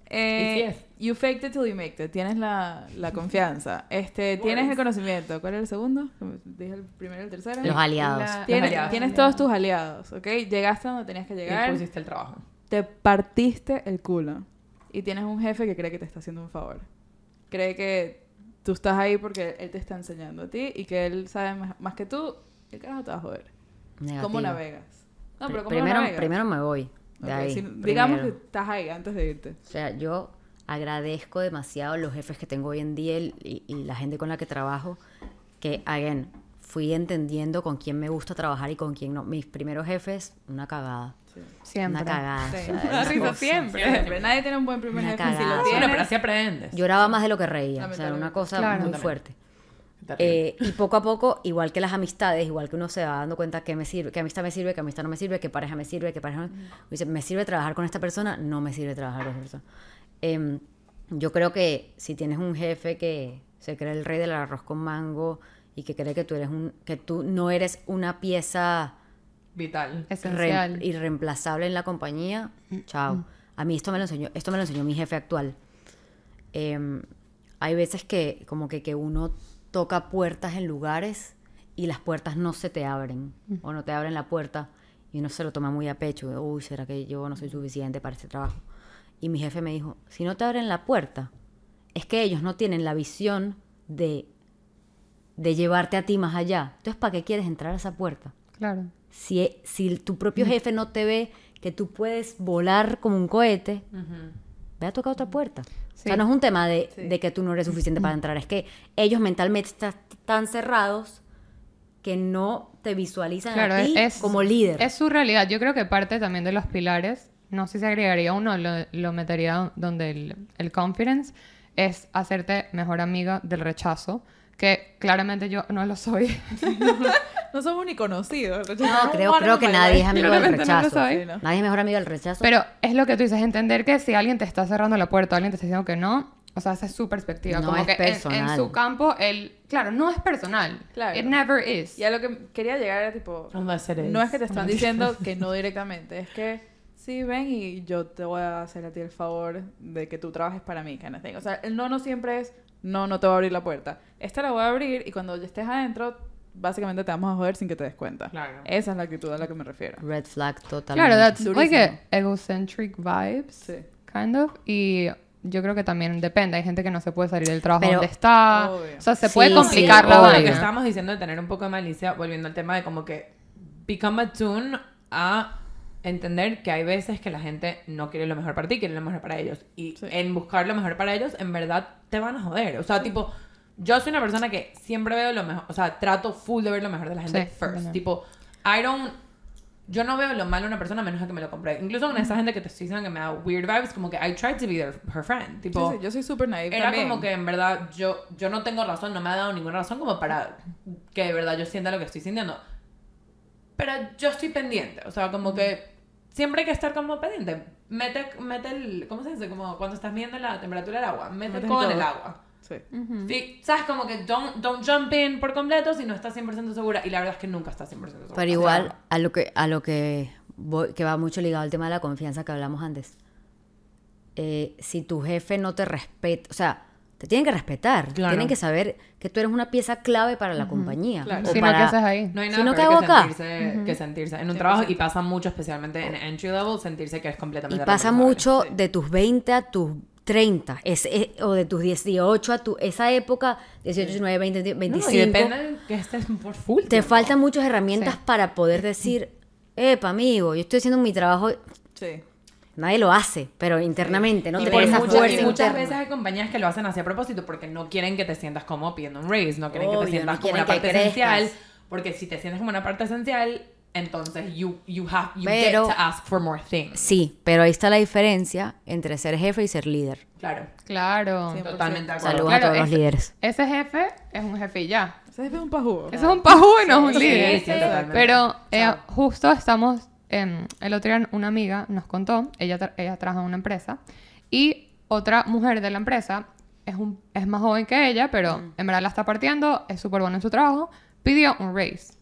Eh, Y sí es. You faked it till you make it. Tienes la, la confianza. Este, tienes el conocimiento. ¿Cuál es el segundo? Dije el primero y el tercero. Los aliados. La- Tienes, Los aliados. tienes todos tus aliados, ¿ok? Llegaste donde tenías que Y llegar. pusiste el trabajo. Te partiste el culo. Y tienes un jefe que cree que te está haciendo un favor. Cree que tú estás ahí porque él te está enseñando a ti y que él sabe más, que tú. El carajo te va a joder. Negativo. ¿Cómo navegas? No, pero ¿cómo primero, navegas? primero me voy. De Ok, ahí, si- digamos que estás ahí antes de irte. O sea, yo agradezco demasiado los jefes que tengo hoy en día y- y la gente con la que trabajo, que, again, fui entendiendo con quién me gusta trabajar y con quién no. Mis primeros jefes, una cagada. Siempre. Una cagada. Sí. Me una risa siempre. Siempre. Nadie tiene un buen primer Una jefe. Si lo cagada. Bueno, tienes, pero así aprendes. Lloraba más de lo que reía. O sea, era una cosa Claro. muy fuerte. Eh, y poco a poco, igual que las amistades, igual que uno se va dando cuenta que me sirve, que amistad me sirve, que amistad no me sirve, que pareja me sirve, que pareja no dice, me sirve trabajar con esta persona, no me sirve trabajar con esta persona. Em, yo creo que si tienes un jefe que se cree el rey del arroz con mango y que cree que tú eres un, que tú no eres una pieza Vital. Esencial. Rem- irreemplazable en la compañía, chao. A mí esto me lo enseñó, esto me lo enseñó mi jefe actual. Em, hay veces que como que, que uno toca puertas en lugares y las puertas no se te abren o no te abren la puerta y uno se lo toma muy a pecho. Uy, ¿será que yo no soy suficiente para este trabajo? Y mi jefe me dijo, si no te abren la puerta, es que ellos no tienen la visión de, de llevarte a ti más allá. Entonces, ¿para qué quieres entrar a esa puerta? Claro. Si, si tu propio jefe no te ve que tú puedes volar como un cohete, ve a tocar otra puerta. O sea, Sí. no es un tema de, Sí. de que tú no eres suficiente para entrar, es que ellos mentalmente están tan cerrados que no te visualizan Claro, a ti es, como líder. Es su realidad. Yo creo que parte también de los pilares, no sé si agregaría uno, lo, lo metería donde el, el confidence, es hacerte mejor amiga del rechazo, que claramente yo no lo soy. no somos ni conocidos. no, creo, creo que nadie es amigo del no rechazo. soy. Sí, ¿no? Nadie es mejor amigo del rechazo. Pero es lo que tú dices, entender que si alguien te está cerrando la puerta o alguien te está diciendo que no, o sea, esa es su perspectiva. No como es que en- su campo, el, claro, no es personal. Claro. It never is. Y a lo que quería llegar era tipo... No es que te están diciendo que no directamente, es que sí, ven y yo te voy a hacer a ti el favor de que tú trabajes para mí, kind of thing. O sea, el no no siempre es, no, no te voy a abrir la puerta. Esta la voy a abrir y cuando ya estés adentro, básicamente te vamos a joder sin que te des cuenta. Claro. Esa es la actitud a la que me refiero. Red flag totalmente. Claro, that's Durísimo. like a egocentric vibes, Sí. kind of. Y yo creo que también depende. Hay gente que no se puede salir del trabajo Pero- donde está. Obvio. O sea, se Sí, puede sí, complicar la obvio. Lo que vaina. estábamos diciendo de tener un poco de malicia, volviendo al tema de como que become attuned a entender que hay veces que la gente no quiere lo mejor para ti, quiere lo mejor para ellos. Y Sí. en buscar lo mejor para ellos, en verdad te van a joder. O sea, tipo, yo soy una persona que siempre veo lo mejor, o sea, trato full de ver lo mejor de la gente Sí, first. también. Tipo, I don't... Yo no veo lo malo en una persona a menos que me lo compre. Incluso con esa gente que te estoy diciendo que me da weird vibes, como que I try to be their, her friend. Tipo, Sí, sí, yo soy súper naive era también. como que en verdad yo, yo no tengo razón, no me ha dado ninguna razón como para que de verdad yo sienta lo que estoy sintiendo. Pero yo estoy pendiente, o sea, como que siempre hay que estar como pendiente. Mete, mete el, ¿cómo se dice? Como cuando estás midiendo la temperatura del agua, mete todo. el agua. Sí. Sí, sabes como que don't, don't jump in por completo si no estás 100% segura y la verdad es que nunca estás 100% segura. Pero igual, a lo que, a lo que, voy- que va mucho ligado al tema de la confianza que hablamos antes. Eh, si tu jefe no te respeta, o sea, te tienen que respetar, Claro. tienen que saber que tú eres una pieza clave para la compañía. Claro. o Si no, ¿qué para- haces ahí? No hay Si nada no, ¿qué hago que acá? sentirse, que sentirse en un 100%. trabajo y pasa mucho, especialmente en entry level, sentirse que es Y completamente pasa reemplazable. mucho sí. de tus 20 a tus 30, es, es- o de tus 18 a tu, esa época, 18, 19, 20, No, 25. y depende de que estés por full. te tiempo. faltan muchas herramientas Sí. para poder decir, epa, amigo, yo estoy haciendo mi trabajo, Sí. Nadie lo hace, pero internamente, ¿no? y, Tener por esa muchas, fuerza y muchas interna. veces hay compañías que lo hacen así a propósito porque no quieren que te sientas como pidiendo un raise, no quieren que Obvio, te sientas no como una que parte esencial, crezcas. porque si te sientes como una parte esencial, entonces you, you have you Pero- get to ask for more things. Sí, pero ahí está la diferencia entre ser jefe y ser líder. Claro, Claro. 100%. totalmente de acuerdo. Saludos Claro, a todos los ese- líderes. Ese jefe es un jefe y ya. Ese jefe es un pajugo. Eso es un pajú y no es un Sí, líder. sí, totalmente. Pero eh, justo estamos, em, el otro día una amiga nos contó, ella, tra- ella trabaja en una empresa, y otra mujer de la empresa es, un, es más joven que ella, pero en verdad la está partiendo, es súper buena en su trabajo, pidió un raise.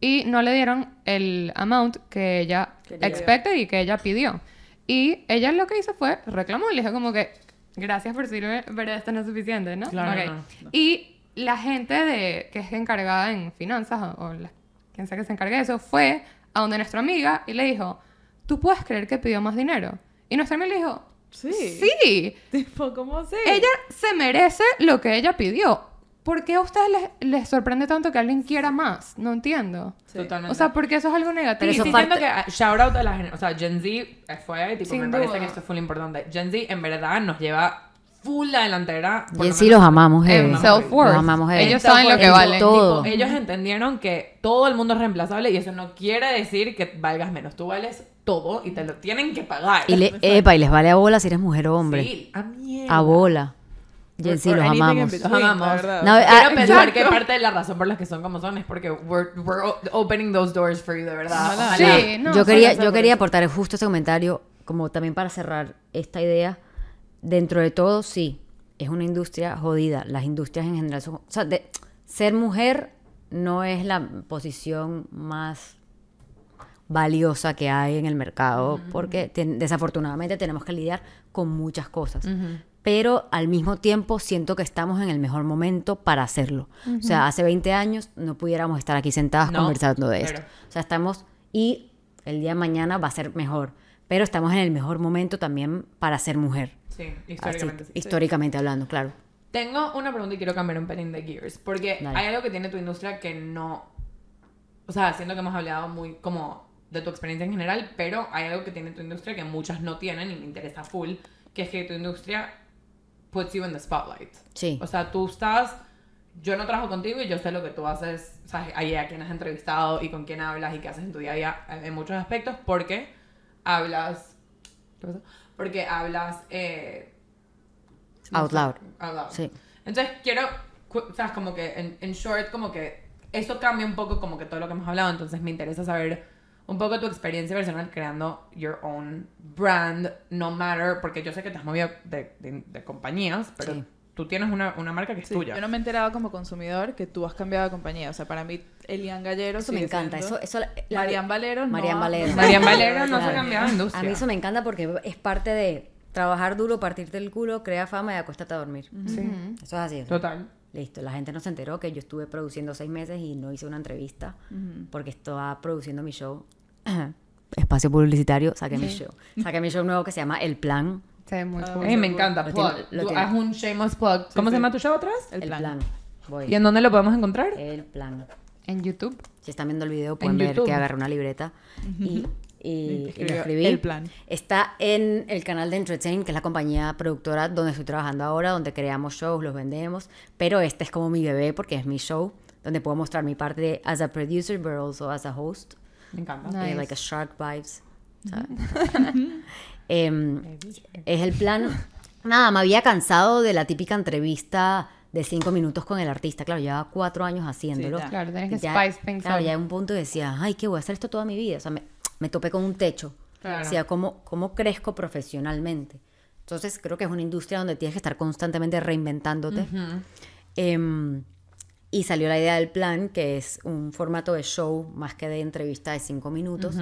Y no le dieron el amount que ella Quería. expected y que ella pidió. Y ella lo que hizo fue reclamó y le dijo como que, gracias por decirme, pero esto no es suficiente, ¿no? Claro, no, Y la gente de, que es encargada en finanzas o, o la- quien sea que se encargue de eso fue a donde nuestra amiga y le dijo, ¿tú puedes creer que pidió más dinero? Y nuestra amiga le dijo, Sí. sí, Tipo, ¿cómo sé? ella se merece lo que ella pidió. ¿por qué a ustedes les, les sorprende tanto que alguien quiera más? No entiendo. Totalmente. O sea, porque eso es algo negativo. Pero Sí, eso sí, parte- siento que ah, shout out a la gente, o sea, Gen Z fue, tipo, Sin me parece duda. que esto es full importante. Gen Z en verdad nos lleva full la delantera. Y lo sí menos los amamos, en heavy. self-worth. Los amamos, heavy. Ellos saben lo que valen. Todo. tipo, ellos entendieron que todo el mundo es reemplazable y eso no quiere decir que valgas menos. Tú vales todo y te lo tienen que pagar. Y, le, epa, y les vale a bola si eres mujer o hombre. Sí, a mierda. A bola. Or los amamos. between, Los amamos. No, O sea, ah, Quiero pensar exacto. que parte de la razón por la que son como son es porque we're, we're o- opening those doors for you, de verdad. Ojalá. Sí, no, yo quería, yo quería aportar justo ese comentario, como también para cerrar esta idea. Dentro de todo, sí, es una industria jodida. Las industrias en general son. O sea, de- ser mujer no es la posición más valiosa que hay en el mercado, porque desafortunadamente tenemos que lidiar con muchas cosas. Pero al mismo tiempo siento que estamos en el mejor momento para hacerlo. O sea, hace 20 años no pudiéramos estar aquí sentadas No, conversando de esto. O sea, estamos y el día de mañana va a ser mejor, pero estamos en el mejor momento también para ser mujer. Sí, Así, históricamente sí. históricamente hablando, claro. Tengo una pregunta y quiero cambiar un pelín de gears. Porque Dale. hay algo que tiene tu industria que no. O sea, siento que hemos hablado muy como de tu experiencia en general, pero hay algo que tiene tu industria que muchas no tienen y me interesa full, que es que tu industria puts you in the spotlight. Sí. O sea, tú estás. Yo no trabajo contigo y yo sé lo que tú haces, sabes, ahí a quién has entrevistado y con quién hablas y qué haces en tu día a día en en muchos aspectos, porque hablas. ¿Qué pasó? Porque hablas. Eh, Out loud. out loud. Sí. Entonces quiero, cu- sabes, como que en, en short, como que eso cambia un poco como que todo lo que hemos hablado, entonces me interesa saber un poco tu experiencia personal creando your own brand, no matter, porque yo sé que te has movido de, de- de compañías, pero Sí. Tú tienes una, una marca que es Sí, tuya. yo no me he enterado como consumidor que tú has cambiado de compañía. O sea, para mí, Elian Gallero. Eso me encanta. Eso, eso, la- Marian Valero no. Marian Valero. Marian Valero no se ha cambiado de industria. A mí eso me encanta porque es parte de trabajar duro, partirte el culo, crea fama y acuéstate a dormir. Sí, Eso es así. total. Listo, la gente no se enteró que yo estuve produciendo seis meses y no hice una entrevista porque estaba produciendo mi show. Espacio publicitario, saqué mi show. Saqué mi show nuevo que se llama El Plan. Ve muy Ah, cool. Ey, me encanta. Lo Plug. lo Tú tiene. haz un shameless plug. ¿Cómo se sí. llama tu show atrás? El El, plan. plan. Voy. ¿Y en dónde lo podemos encontrar? El plan. En YouTube. Si están viendo el video pueden ver YouTube. que agarré una libreta y, y- y lo Escribió escribí. El Plan. Está en el canal de Entertain, que es la compañía productora donde estoy trabajando ahora, donde creamos shows, los vendemos. Pero este es como mi bebé porque es mi show, donde puedo mostrar mi parte de as a producer, but also as a host. Me encanta. Nice. Eh, like a shark vibes. ¿sabes? Em, es el plan. Nada, me había cansado de la típica entrevista de cinco minutos con el artista. Claro, llevaba cuatro años haciéndolo. ya. Claro, tienes que spice things Claro, ya en un punto decía, ay, que voy a hacer esto toda mi vida. O sea, me, me topé con un techo. Claro. Decía, ¿cómo, ¿cómo crezco profesionalmente? Entonces, creo que es una industria donde tienes que estar constantemente reinventándote. Em, y salió la idea del plan, que es un formato de show más que de entrevista de cinco minutos,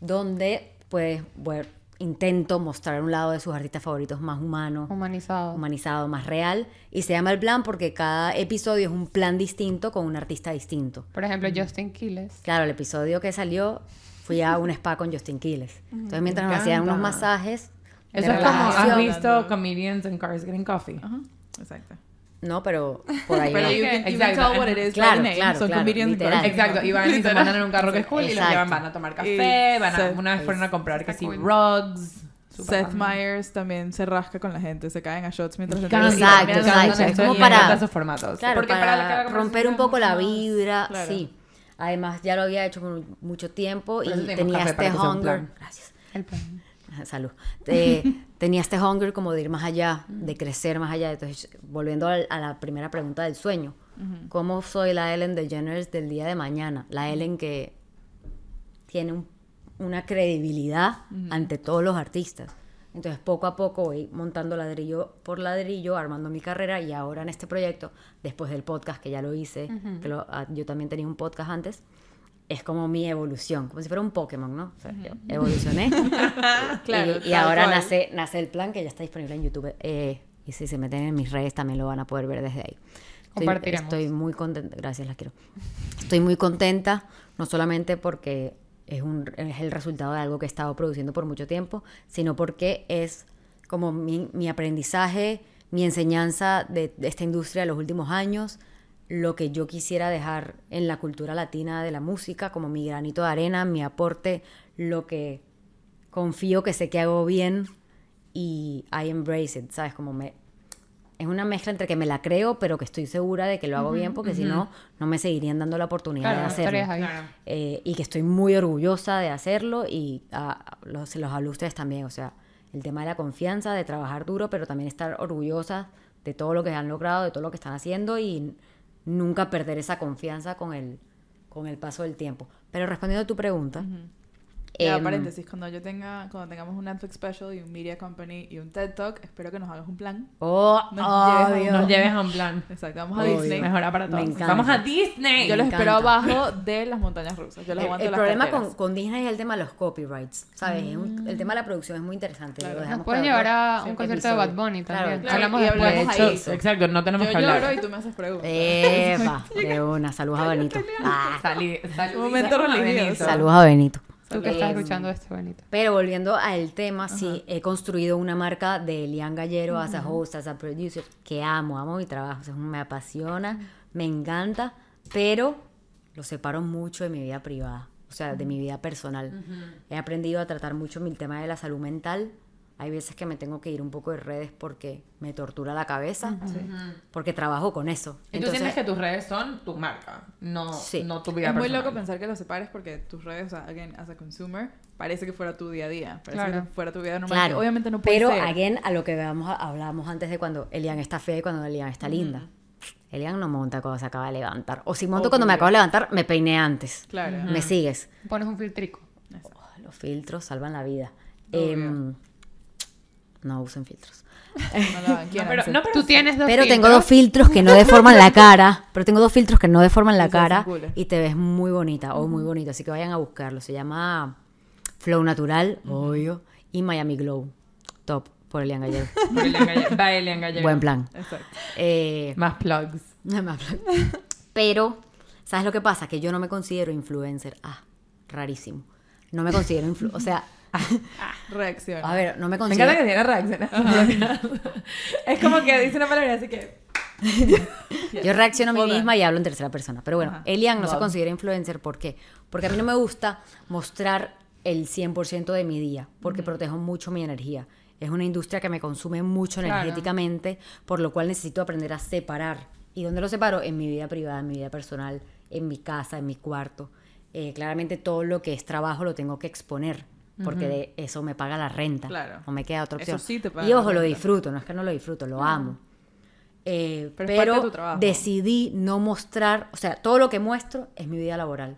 donde pues bueno, intento mostrar un lado de sus artistas favoritos más humano, Humanizado. humanizado, más real. Y se llama el plan porque cada episodio es un plan distinto con un artista distinto. Por ejemplo, Justin Quiles. Claro, el episodio que salió fui a un spa con Justin Quiles. Entonces, mientras Me nos hacían unos masajes, Eso es como. ¿has visto comedians in cars getting coffee? Ajá, exacto. No, pero por ahí Pero va. you can, you can Exacto. tell what it is Claro, by the name. claro, literal. Exacto, y van y se mandan en un carro que es cool y los llevan, van a tomar café, van a, Seth- una vez fueron a comprar que sí, cool. rugs. Seth. Myers también se rasca con la gente, se caen a shots mientras se Exacto. Exacto, exacto. Es como para- esos formatos. Claro, Porque para, la- la romper un poco la vibra, Claro. sí. Además, ya lo había hecho por mucho tiempo Por y tenía este hunger. Gracias. El plan. Salud. Eh, tenía este hunger como de ir más allá, de crecer más allá. Entonces, volviendo a, la primera pregunta del sueño. ¿Cómo soy la Ellen DeGeneres del día de mañana? La Ellen que tiene un- una credibilidad ante todos los artistas. Entonces, poco a poco voy montando ladrillo por ladrillo, armando mi carrera y ahora en este proyecto, después del podcast que ya lo hice, que lo- ah, yo también tenía un podcast antes, es como mi evolución, como si fuera un Pokémon, ¿no? O sea, yo evolucioné. Claro, y, ahora cual. nace, nace el plan que ya está disponible en YouTube. eh, y si se meten en mis redes también lo van a poder ver desde ahí. Estoy, estoy muy contenta, gracias, las quiero. Estoy muy contenta, no solamente porque es, un, es el resultado de algo que he estado produciendo por mucho tiempo, sino porque es como mi, mi aprendizaje, mi enseñanza de, de esta industria de los últimos años, lo que yo quisiera dejar en la cultura latina de la música, como mi granito de arena, mi aporte, lo que confío que sé que hago bien y I embrace it, ¿sabes? Como me... Es una mezcla entre que me la creo, pero que estoy segura de que lo hago bien, porque si no, no me seguirían dando la oportunidad Claro, de no hacerlo. Claro. Eh, y que estoy muy orgullosa de hacerlo y ah, los, se los hablo a ustedes también, o sea, el tema de la confianza, de trabajar duro, pero también estar orgullosa de todo lo que han logrado, de todo lo que están haciendo y nunca perder esa confianza con el, con el paso del tiempo. Pero respondiendo a tu pregunta, Ya, em, paréntesis, cuando yo tenga, cuando tengamos un Netflix special y un media company y un TED Talk, espero que nos hagas un plan. oh, Nos lleves obvio. Nos lleves a un plan. Exacto, vamos a. Disney. Mejora para Me todos. encanta. Vamos a Disney. Yo los Me espero abajo de las montañas rusas. Yo los El, aguanto el las problema con, con Disney es el tema de los copyrights, ¿sabes? Un- el tema de la producción es muy interesante. Claro. lo Nos pueden llevar a un concierto de Bad. Bunny Claro, también. claro. Hablamos y después. De hablamos hecho, ahí. exacto, no tenemos Yo que hablar. lloro y tú me haces preguntas. Epa, de una. Saludos a Benito. Ah, Salí, salí- Un momento salí- religioso. saludos a Benito. Tú que estás escuchando esto, Benito. Pero volviendo al tema, sí, he construido una marca de Elian Gallero, as a host, as a producer, que amo, amo mi trabajo, o sea, me apasiona, me encanta, pero lo separo mucho de mi vida privada, o sea, de mi vida personal. He aprendido a tratar mucho el tema de la salud mental. Hay veces que me tengo que ir un poco de redes porque me tortura la cabeza, porque trabajo con eso. Y tú sientes que tus redes son tu marca, no, Sí. no tu vida Es muy personal. loco pensar que lo separes porque tus redes, o sea, again, as a consumer, parece que fuera tu día a día. Parece Claro. que fuera tu vida normal. Claro, obviamente no puede pero ser. again, a lo que veamos, hablábamos antes de cuando Elian está fea y cuando Elian está linda. Elian no monta cuando se acaba de levantar. O si monto cuando me acabo de levantar, me peiné antes. Claro. ¿Me sigues? Pones un filtrico. Oh, los filtros salvan la vida. Obvio. No usen filtros. No lo hagan, No, quiéranse. pero, no, pero Tú sí. tienes dos Pero tengo dos filtros que no deforman la cara. Pero tengo dos filtros que no deforman la cara. Y te ves muy bonita o muy bonito. Así que vayan a buscarlo. Se llama Flow Natural, obvio. Y Miami Glow. Top. Por Elian Gallego. Por Elian va Elian Gallego. Buen plan. Exacto. Eh, Más plugs. pero, ¿sabes lo que pasa? Que yo no me considero influencer. Ah, rarísimo. No me considero influencer. O sea, Reacción. a ver, no me Me considero. encanta que tiene reacciones. es como que dice una palabra así que... Yo reacciono a mí misma y hablo en tercera persona. Pero bueno, Ajá. Elian no se considera influencer. ¿Por qué? Porque a mí no me gusta mostrar el 100% de mi día, porque protejo mucho mi energía. Es una industria que me consume mucho Claro. energéticamente, por lo cual necesito aprender a separar. ¿Y dónde lo separo? En mi vida privada, en mi vida personal, en mi casa, en mi cuarto. Eh, claramente todo lo que es trabajo lo tengo que exponer, porque de eso me paga la renta. Claro. No me queda otra Eso opción. sí te paga y ojo, lo disfruto, no es que no lo disfruto, lo amo. Eh, Pero pero es parte de tu trabajo. decidí no mostrar, o sea, todo lo que muestro es mi vida laboral.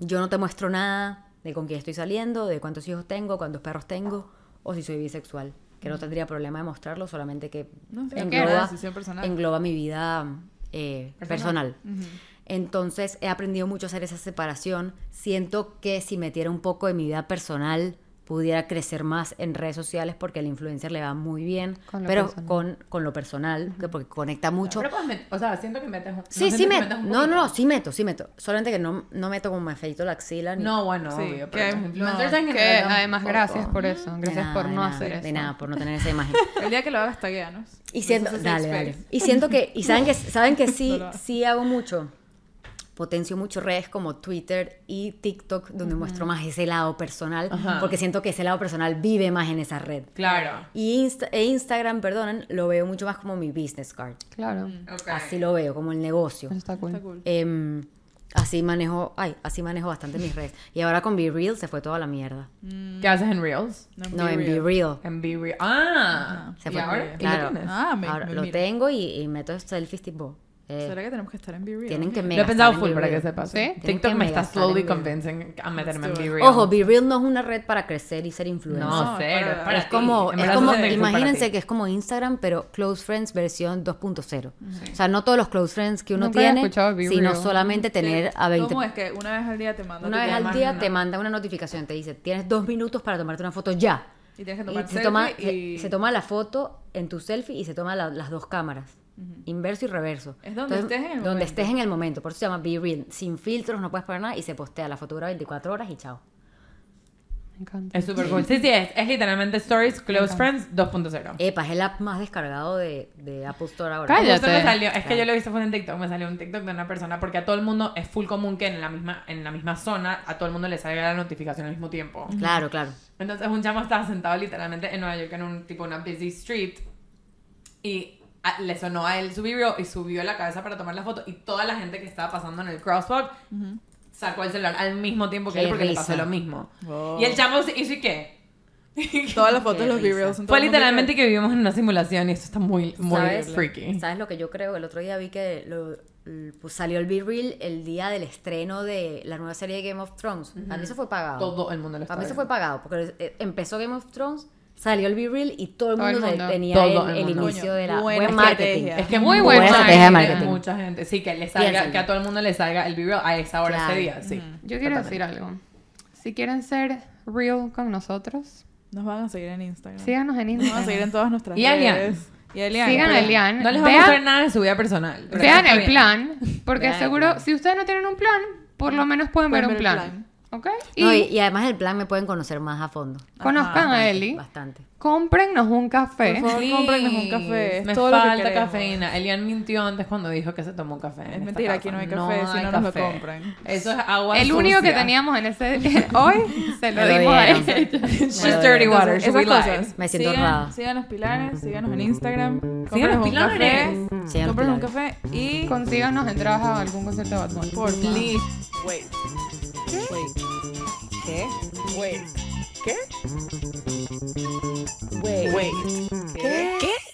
Yo no te muestro nada de con quién estoy saliendo, de cuántos hijos tengo, cuántos perros tengo, o si soy bisexual, que no tendría problema de mostrarlo, solamente que No, engloba, engloba mi vida eh, Personal. personal. Entonces he aprendido mucho a hacer esa separación. Siento que si metiera un poco de mi vida personal pudiera crecer más en redes sociales porque al influencer le va muy bien, Con pero personal. con, con lo personal, que porque conecta mucho. Pero puedes met- o sea, siento que metes... no Sí, sí que meto. No, no, no, sí meto, sí meto. Solamente que no, no meto como me afeito la axila. Ni... No, bueno, Sí, obvio. que- Pero los influencers no, Que general además, gracias por eso. De Gracias nada, por de no nada, hacer De eso. nada, por no tener esa imagen. El día que lo hagas, tagueanos. Y siento, dale, dale. Y siento que, y saben que, saben que sí, sí hago mucho. Potencio mucho redes como Twitter y TikTok, donde muestro más ese lado personal, Ajá. porque siento que ese lado personal vive más en esa red. Claro. Y Insta- e Instagram, perdonen, lo veo mucho más como mi business card. Claro. Ok. Así lo veo, como el negocio. Eso está cool. Está cool. Em, así manejo, ay, así manejo bastante mis redes. Y ahora con Be Real se fue toda la mierda. ¿Qué haces en Reels? No, en Be Real. En Be Real. Ah. Se ¿Y fue. ahora? ¿Y lo Claro. tienes? Ah, me, Ahora me lo mira. tengo y, y meto selfies tipo. Eh, ¿Será que tenemos que estar en Be Real? tienen que Lo he pensado full para que sepas. ¿Sí? TikTok me está slowly convincing a meterme en Be. Real. Ojo, Be Real no es una red para crecer y ser influencer. No, No, cero. es para es como, es como imagínense que es como Instagram, pero Close Friends versión 2.0. O sea, no todos los Close Friends que uno tiene, sino solamente tener a 20 ¿Cómo es que una vez al día te mandan Una vez al día manda. te manda una notificación, te dice, tienes dos minutos para tomarte una foto ya. y tienes que Y tomar se, selfie toma, y... se, se toma la foto en tu selfie y se toma la- las dos cámaras. Inverso y reverso. Es donde estés en el Donde momento. estés en el momento. Por eso se llama Be Real. Sin filtros, no puedes poner nada y se postea la foto dura 24 horas y chao. encanta. Es súper cool. Sí, sí, es, es literalmente Stories Close Friends 2.0. Epa, es el app más descargado de, de Apple Store ahora. Cállate. Me salió, es que yo lo he visto fue en TikTok, me salió un TikTok de una persona, porque a todo el mundo es full común que en la misma, en la misma zona a todo el mundo le salga la notificación al mismo tiempo. Claro, claro. Entonces un chamo estaba sentado literalmente en Nueva York en un tipo una busy street y a- le sonó a él su vibrio y subió la cabeza para tomar la foto y toda la gente que estaba pasando en el crosswalk sacó el celular al mismo tiempo que Qué él porque le risa. pasó lo mismo. Oh. Y el chamo se hizo y qué? Todas las fotos, Qué los. B-reels. Fue literalmente que vivimos en una simulación y eso está muy, muy ¿Sabes? freaky. ¿Sabes lo que yo creo? El otro día vi que lo- pues salió el B-Reel el día del estreno de la nueva serie de Game of Thrones. A mí eso fue pagado. Todo el mundo lo está mí eso fue pagado, porque eh, empezó Game of Thrones, salió el B-Reel y todo el Todo el mundo, mundo. tenía Todo el, el el mundo. inicio de la buena buen marketing. Es que Muy muy buena buena estrategia de marketing. Mucha gente. Sí, que le salga, Piénsalo. que a todo el mundo le salga el video a esa hora Claro. ese día. Sí. Yo quiero decir algo. Si quieren ser real con nosotros, Nos van a seguir en Instagram. síganos en Nos van a seguir Instagram. en todas nuestras Y redes. Y a Elian. Sigan a pero- Elian. No les vamos Vean- a mostrar nada de su vida personal. Vean el bien. plan, porque Vean seguro, plan. si ustedes no tienen un plan, por lo menos pueden, Pueden ver un ver el plan. plan. ¿Ok? Y, No, y, y además el plan me pueden conocer más a fondo. conozcan a Eli, Bastante. cómprennos un café. Por favor, cómprennos un café. Es Me todo lo que falta cafeína. Elian mintió antes cuando dijo que se tomó un café. Es mentira, aquí no hay café, si hay no nos lo compran. Eso es agua El único que sucia. teníamos en ese hoy se lo dimos a lo just dirty water. Entonces, esas cosas. Me siento sigan, honrada. Sigan los pilares, síganos en Instagram. Sigan los un café. pilares. Cómprenos un café y. Consíganos entradas a algún concierto de Bad Bunny. Por favor. Please. Wait. ¿Qué? Wait. ¿Qué? Wait. Wait. ¿Qué? ¿Qué?